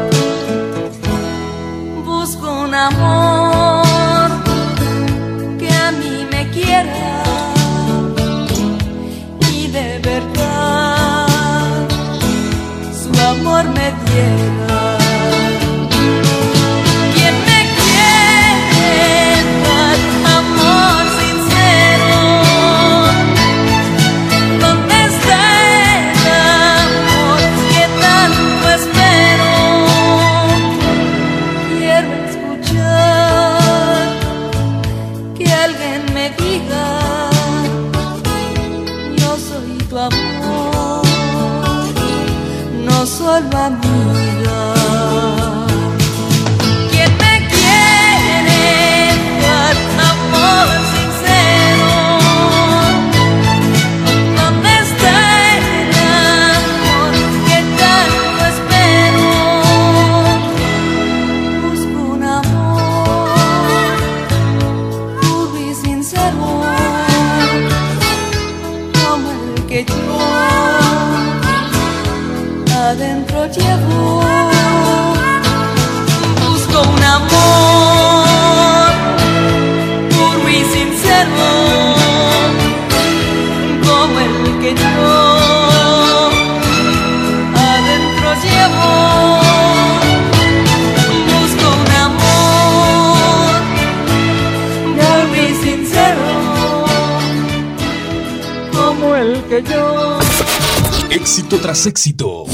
Éxito.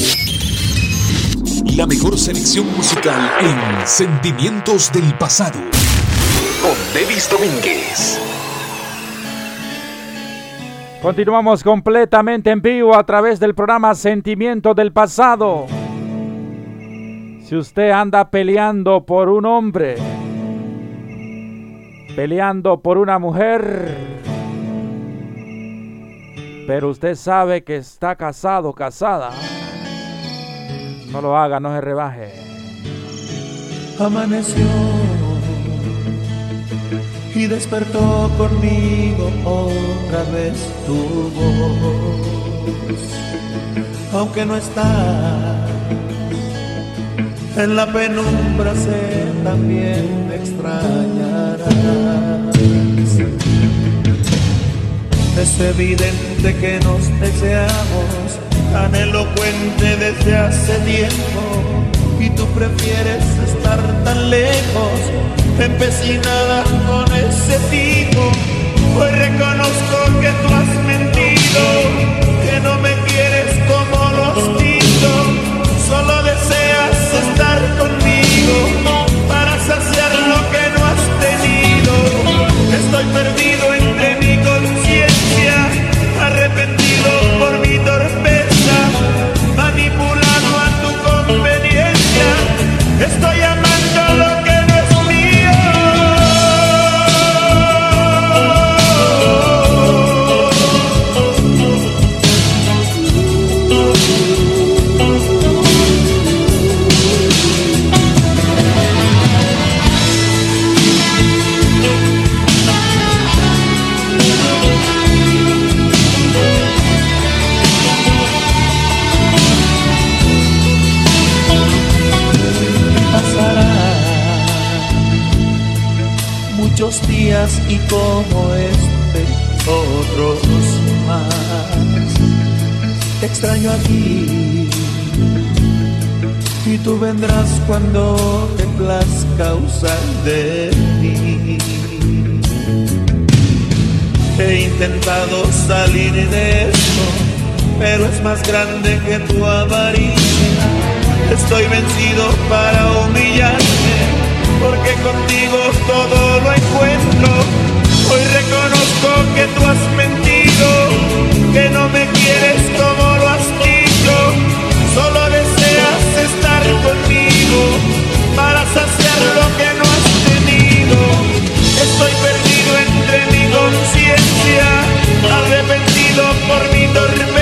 La mejor selección musical en Sentimientos del Pasado. Con Davis Domínguez. Continuamos completamente en vivo a través del programa Sentimientos del Pasado. Si usted anda peleando por un hombre, peleando por una mujer, pero usted sabe que está casado, casada. No lo haga, no se rebaje. Amaneció y despertó conmigo otra vez tu voz. Aunque no está en la penumbra, sé también me extrañará. Es evidente que nos deseamos, tan elocuente desde hace tiempo, y tú prefieres estar tan lejos, empecinada con ese tipo. Hoy reconozco que tú has mentido, que no me quieres como los digo, solo deseas estar conmigo para saciar cuando te plazca usar de mí. He intentado salir de esto, pero es más grande que tu avaricia. Estoy vencido para humillarme, porque contigo todo lo encuentro. Hoy reconozco que tú has mentido, que no me quieres como para saciar lo que no has tenido. Estoy perdido entre mi conciencia, arrepentido por mi torpeza,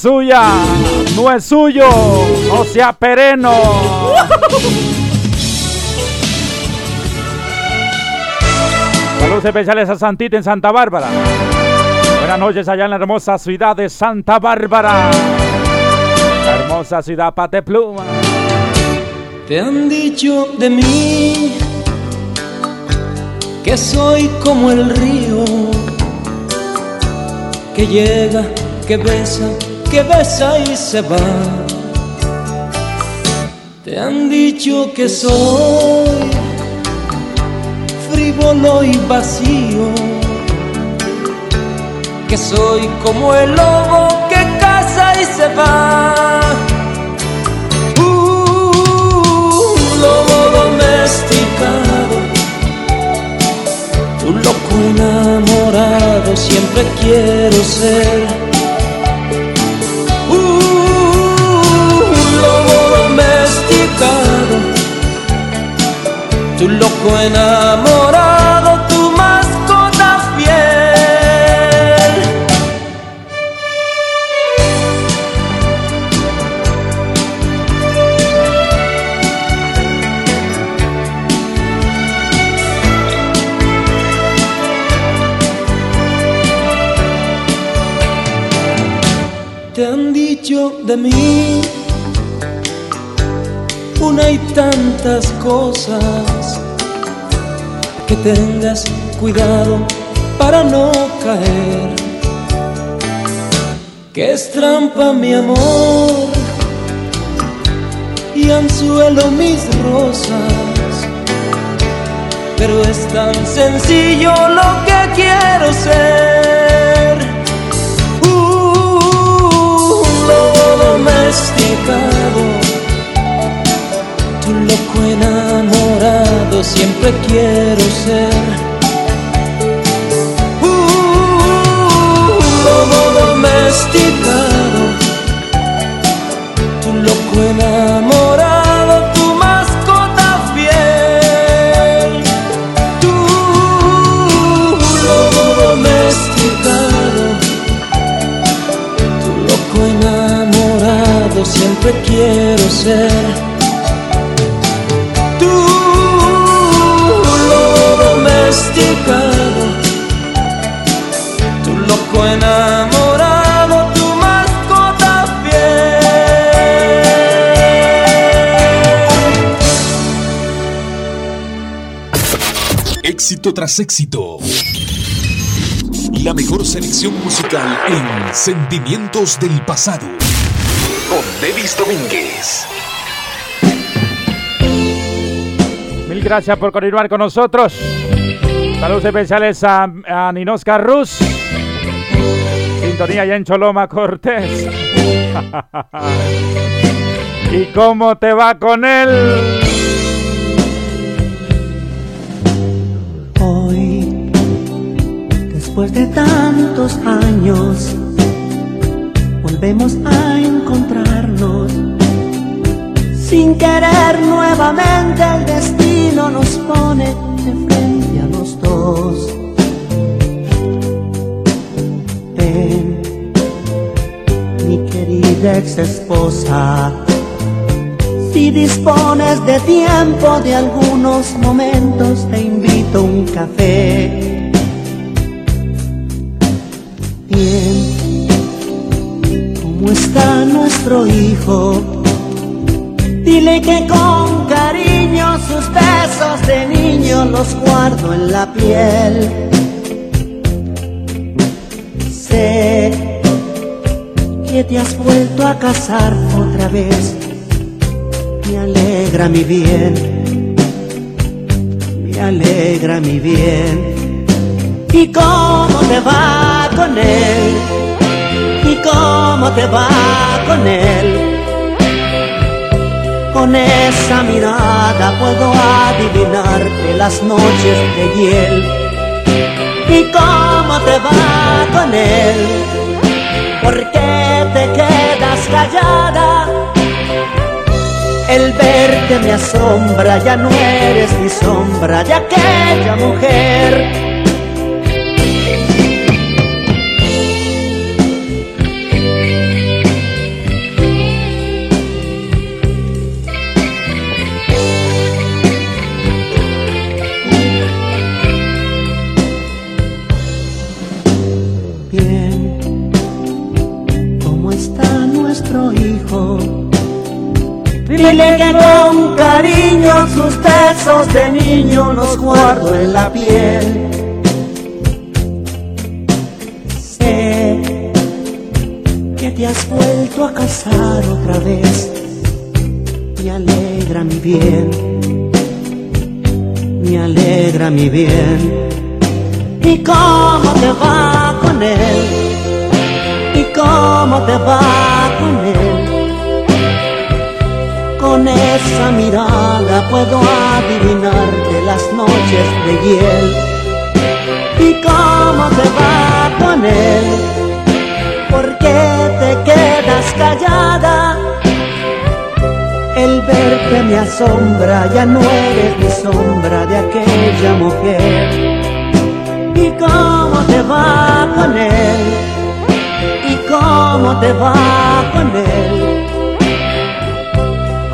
suya, no es suyo, no sea pereno. Saludos especiales a Santita en Santa Bárbara. Buenas noches allá en la hermosa ciudad de Santa Bárbara. La hermosa ciudad Patepluma. Te han dicho de mí que soy como el río que llega, que besa, que besa y se va. Te han dicho que soy frívolo y vacío, que soy como el lobo que caza y se va. Un lobo domesticado, tu loco enamorado, siempre quiero ser. Loco enamorado, tu mascota fiel. Te han dicho de mí una y tantas cosas que tengas cuidado para no caer. Que es trampa mi amor y anzuelo mis rosas. Pero es tan sencillo lo que quiero ser. Un lobo domesticado tu loco enamorado siempre quiero ser. Un lobo domesticado, tu loco enamorado, tu mascota fiel. Tu lobo domesticado, tu loco enamorado siempre quiero ser. Éxito tras éxito. La mejor selección musical en Sentimientos del Pasado. Con Devis Domínguez. Mil gracias por continuar con nosotros. Saludos especiales a, a Ninosca Ruz. Sintonía ya en Choloma Cortés. ¿Y cómo te va con él? Después de tantos años, volvemos a encontrarnos. Sin querer nuevamente el destino nos pone de frente a los dos. Ven, mi querida ex esposa si dispones de tiempo de algunos momentos, te invito a un café. ¿Cómo está nuestro hijo? Dile que con cariño sus besos de niño los guardo en la piel. Sé que te has vuelto a casar otra vez me alegra mi bien, me alegra mi bien. ¿Y cómo te va con él? ¿Y cómo te va con él? Con esa mirada puedo adivinarte las noches de hiel. ¿Y cómo te va con él? ¿Por qué te quedas callada? El verte me asombra, ya no eres mi sombra de aquella mujer. Con cariño sus besos de niño los guardo en la piel. Sé que te has vuelto a casar otra vez. Me alegra mi bien, me alegra mi bien. ¿Y cómo te va con él? ¿Y cómo te va Con esa mirada puedo adivinarte las noches de hiel. ¿Y cómo te va con él? ¿Por qué te quedas callada? El verte me asombra, ya no eres mi sombra de aquella mujer. ¿Y cómo te va con él? ¿Y cómo te va con él?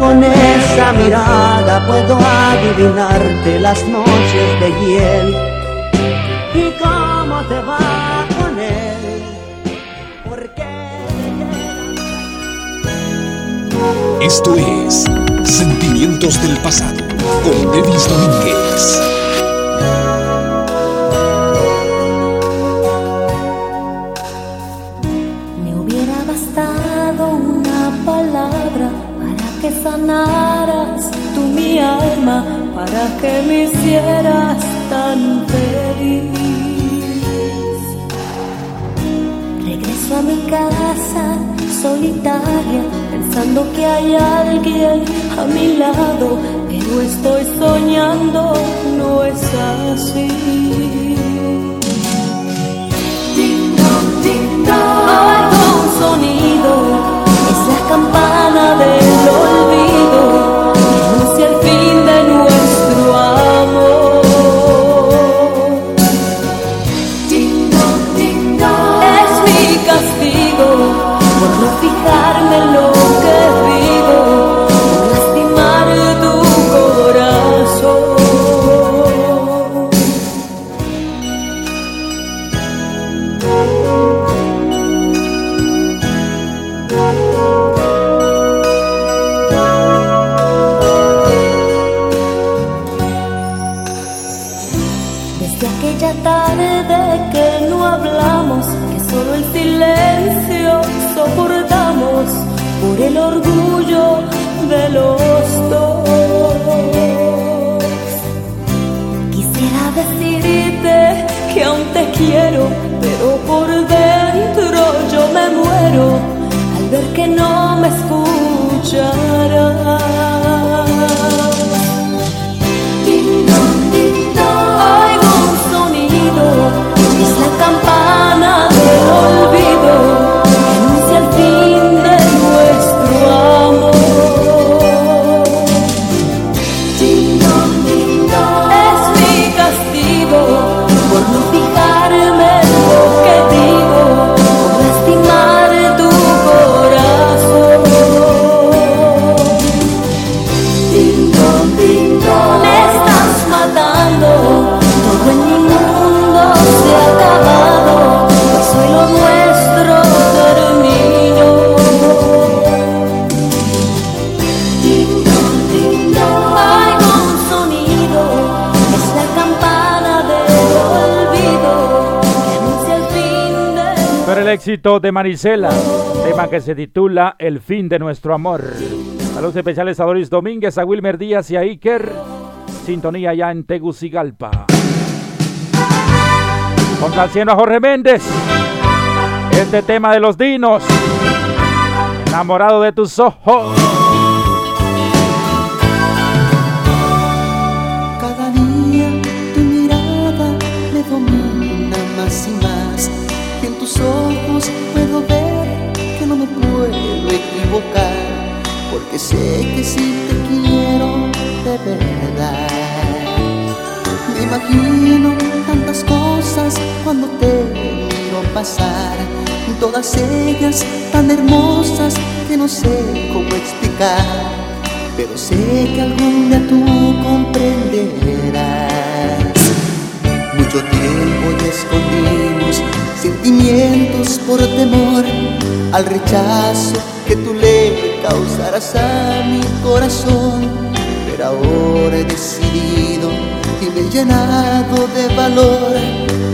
Con esa mirada puedo adivinarte las noches de hiel. ¿Y cómo te va con él? ¿Por qué Esto es Sentimientos del Pasado con Devis Domínguez. Que me hicieras tan feliz. Regreso a mi casa solitaria, pensando que hay alguien a mi lado, pero estoy soñando, no es así. Un sonido, es la campana del olvido, de Marisela, tema que se titula El fin de nuestro amor. Saludos especiales a Doris Domínguez, a Wilmer Díaz y a Iker. Sintonía ya en Tegucigalpa. Complaciendo a Jorge Méndez. Este tema de los dinos. Enamorado de tus ojos. Porque sé que sí te quiero de verdad. Me imagino tantas cosas cuando te miro pasar, todas ellas tan hermosas que no sé cómo explicar, pero sé que algún día tú comprenderás. Mucho tiempo ya escondimos sentimientos por temor al rechazo que tú causarás a mi corazón. Pero ahora he decidido y me he llenado de valor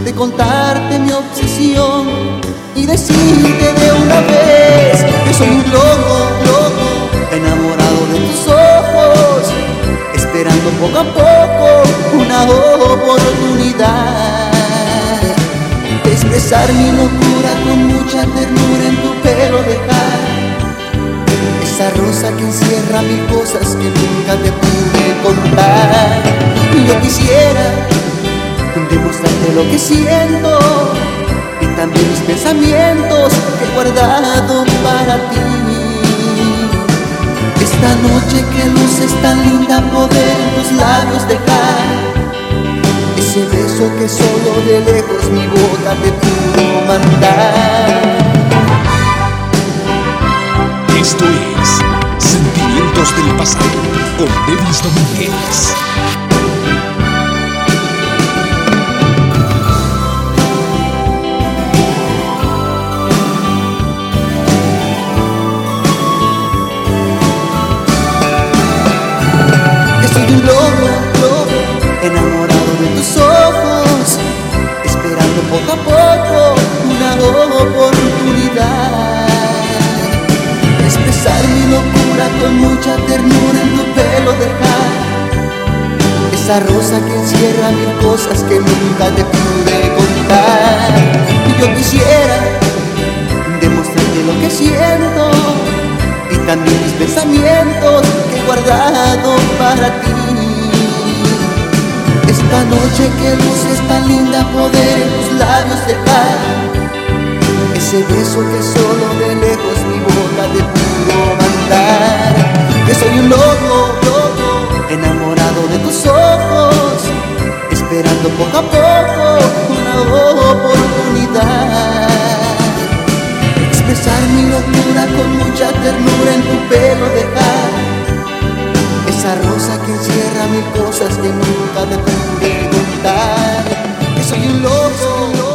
de contarte mi obsesión y decirte de una vez que soy un loco, loco, enamorado de tus ojos, esperando poco a poco una oportunidad de expresar mi locura con mucha ternura en tu que encierra mil cosas que nunca te pude contar. Yo quisiera demostrarte lo que siento y también mis pensamientos que he guardado para ti. Esta noche que luces tan linda poder tus labios dejar ese beso que solo de lejos mi boca te pudo mandar. Esto es Sentimientos del Pasado con Denis Domínguez. Lobo, lobo, enamorado Esa rosa que encierra mil cosas que nunca te pude contar. Y yo quisiera demostrarte lo que siento Y también mis pensamientos que he guardado para ti. Esta noche que luces tan linda poder en tus labios dejar. Ese beso que solo de lejos mi boca te pudo mandar. Que soy un loco, de tus ojos, esperando poco a poco una oportunidad. Expresar mi locura con mucha ternura en tu pelo dejar. Esa rosa que encierra mil cosas que nunca te pude contar. Que soy un loco.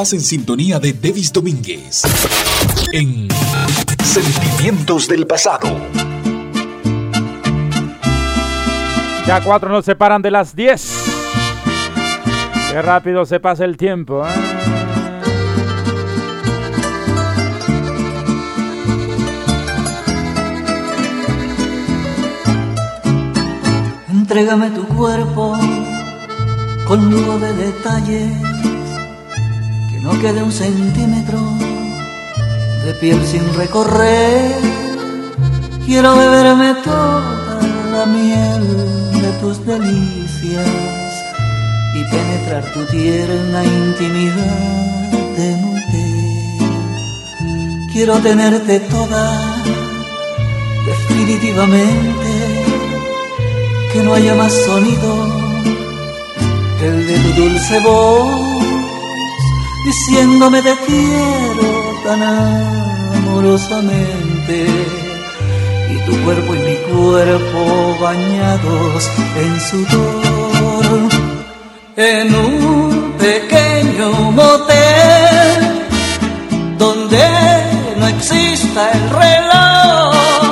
Estás en sintonía de Devis Domínguez en Sentimientos del Pasado. Ya cuatro nos separan de las diez. Qué rápido se pasa el tiempo. ¿eh? Entrégame tu cuerpo con lujo de detalles no quede un centímetro de piel sin recorrer. Quiero beberme toda la miel de tus delicias y penetrar tu tierna intimidad de mujer. Quiero tenerte toda, definitivamente, que no haya más sonido que el de tu dulce voz diciéndome te quiero tan amorosamente. Y tu cuerpo y mi cuerpo bañados en sudor en un pequeño motel donde no exista el reloj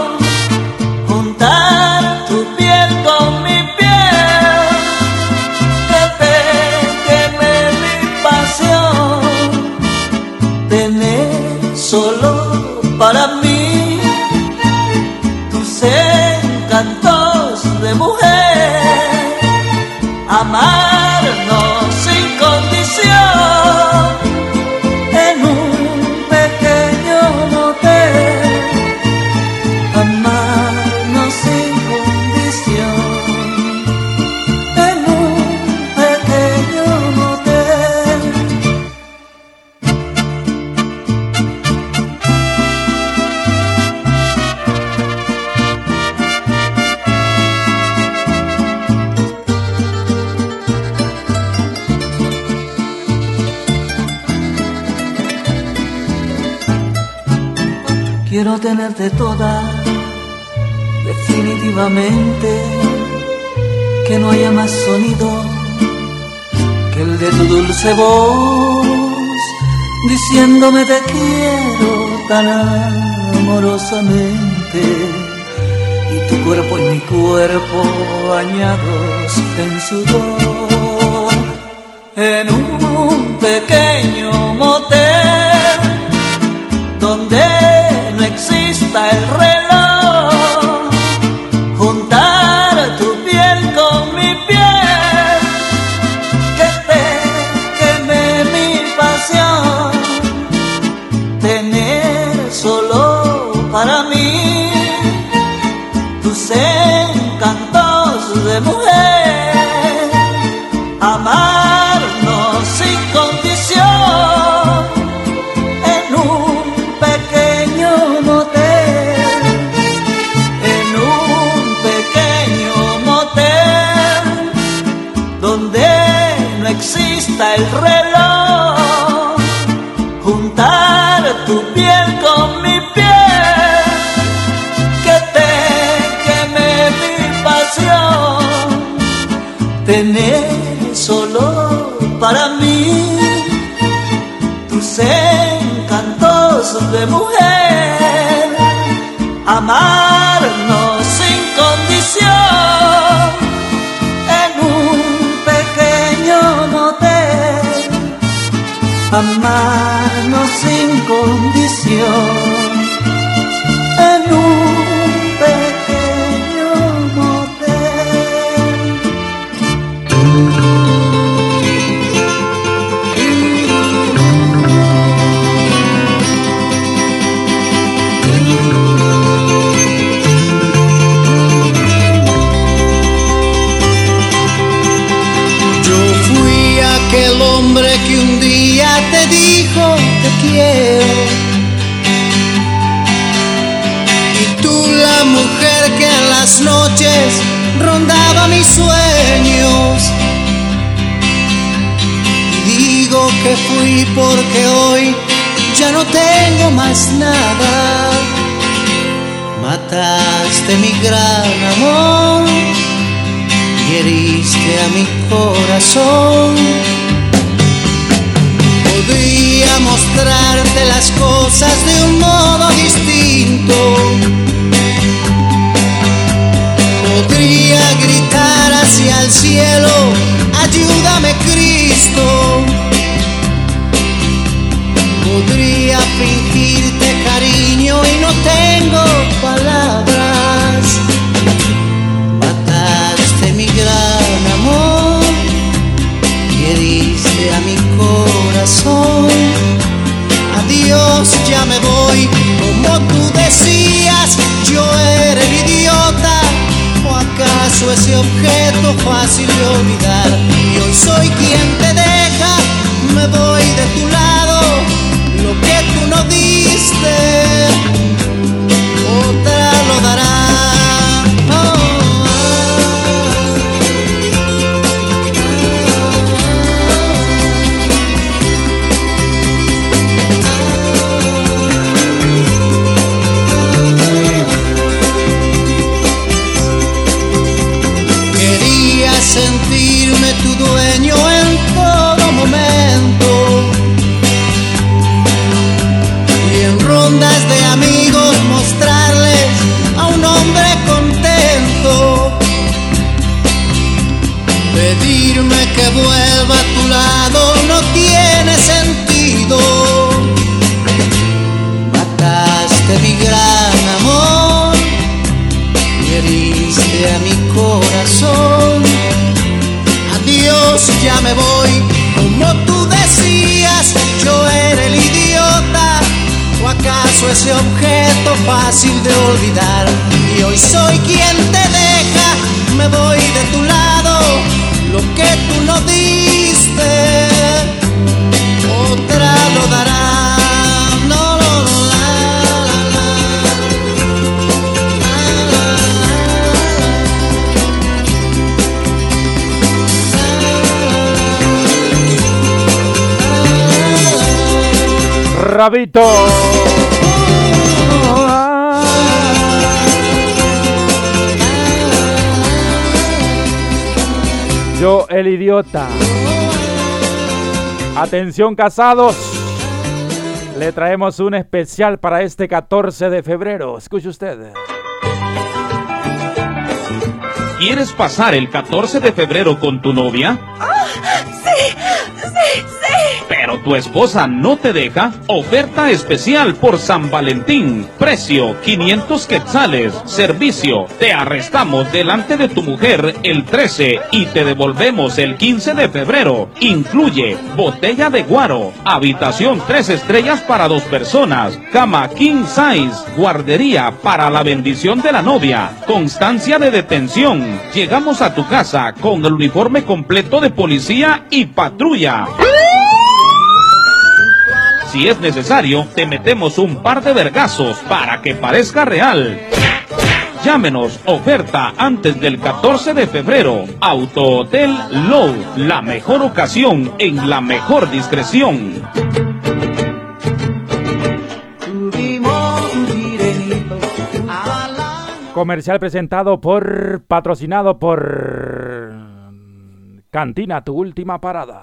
tenerte toda, definitivamente, que no haya más sonido que el de tu dulce voz, diciéndome te quiero tan amorosamente, y tu cuerpo y mi cuerpo bañados en sudor, en un pequeño motel. exista el reloj. sin condición. rabito. Yo el idiota. Atención casados. Le traemos un especial para este 14 de febrero. Escuche usted. ¿Quieres pasar el 14 de febrero con tu novia? Oh, sí, sí, pero tu esposa no te deja. Oferta especial por San Valentín. Precio 500 quetzales. Servicio. Te arrestamos delante de tu mujer el 13 y te devolvemos el 15 de febrero. Incluye botella de guaro, habitación 3 estrellas para dos personas, cama king size, guardería para la bendición de la novia, constancia de detención. Llegamos a tu casa con el uniforme completo de policía y patrulla. Si es necesario, te metemos un par de vergazos para que parezca real. Llámenos, oferta antes del 14 de febrero. Auto Hotel Low, la mejor ocasión en la mejor discreción. Comercial presentado por, patrocinado por Cantina, tu última parada.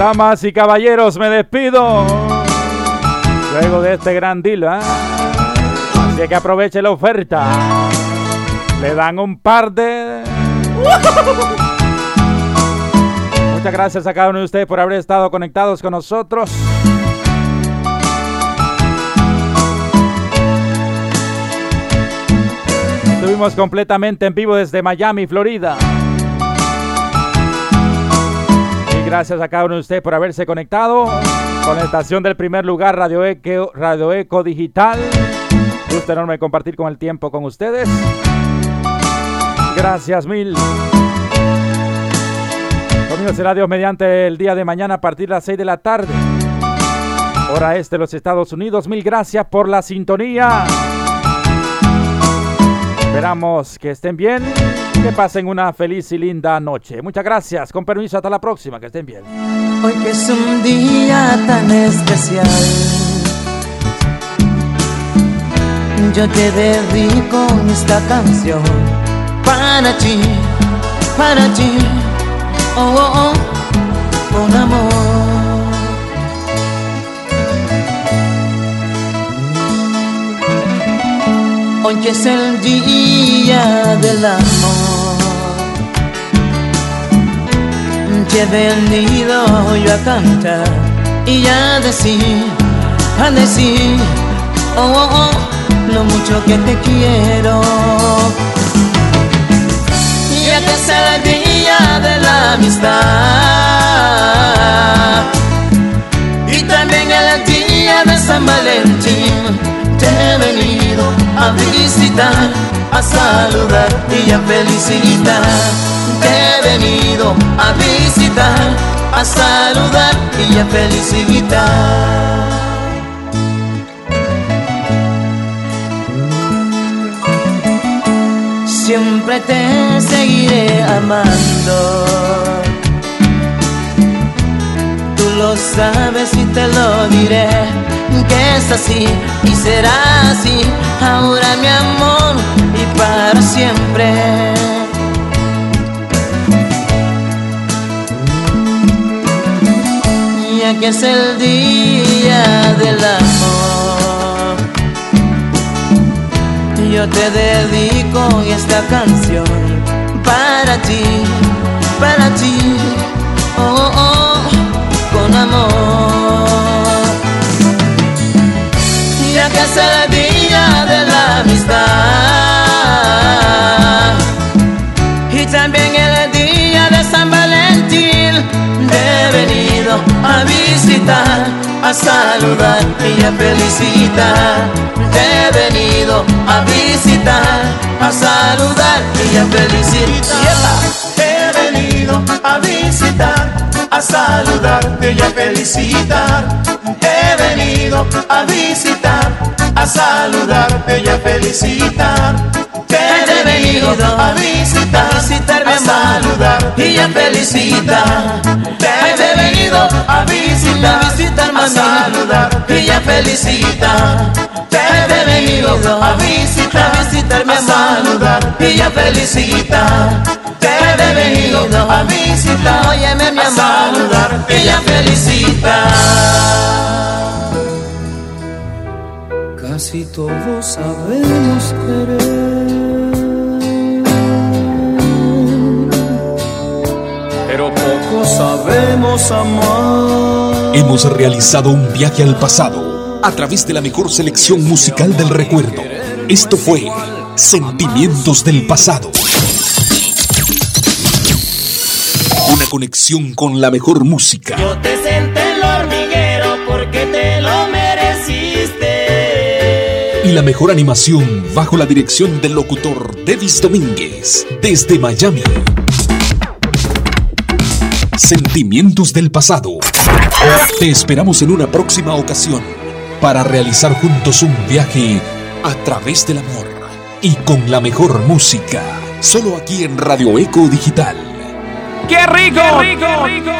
Damas y caballeros, me despido. Luego de este gran deal, ¿eh? Así que aproveche la oferta. Le dan un par de... Muchas gracias a cada uno de ustedes por haber estado conectados con nosotros. Estuvimos completamente en vivo desde Miami, Florida. Gracias a cada uno de ustedes por haberse conectado con la estación del primer lugar, Radio Eco, Radio Eco Digital. Gusto enorme compartir con el tiempo con ustedes. Gracias mil. Conmigo será Dios mediante el día de mañana a partir de las 6 de la tarde. Hora este de los Estados Unidos. Mil gracias por la sintonía. Esperamos que estén bien, que pasen una feliz y linda noche. Muchas gracias, con permiso, hasta la próxima, que estén bien. Hoy que es un día tan especial, yo te dedico esta canción para ti, para ti, oh, oh, oh con amor. Hoy que es el día del amor. Que he venido yo a cantar Y a decir, a decir Oh, oh, oh, lo mucho que te quiero. Ya que es el día de la amistad a visitar, a saludar y a felicitar. Te he venido a visitar, a saludar y a felicitar. Siempre te seguiré amando. Tú lo sabes y te lo diré que es así y será así. Ahora mi amor y para siempre. Ya que es el día del amor, yo te dedico esta canción para ti, para ti, oh, oh, oh con amor que es el día de la amistad y también el día de San Valentín he venido a visitar, a saludar y a felicitar. He venido a visitar, a saludar y a felicitar. He venido a visitar, a saludarte y a felicitar. He venido a visitar, a saludarte y a felicitar. Te he venido a visitar, a saludar y a felicitar. Te he venido a visitar, a saludar y a felicitar. Te he venido a visitar, visitar mi a amor saludar y a felicitar. Te he venido a visitar. Óyeme, mi a amor, saludarte ella felicita. Casi todos sabemos querer, pero poco sabemos amar. Hemos realizado un viaje al pasado a través de la mejor selección musical del recuerdo. Esto fue Sentimientos del Pasado. Una conexión con la mejor música. Yo te senté en el y la mejor animación bajo la dirección del locutor Davis Domínguez desde Miami. Sentimientos del pasado. Te esperamos en una próxima ocasión para realizar juntos un viaje a través del amor y con la mejor música. Solo aquí en Radio Eco Digital. ¡Qué rico! ¡Qué rico!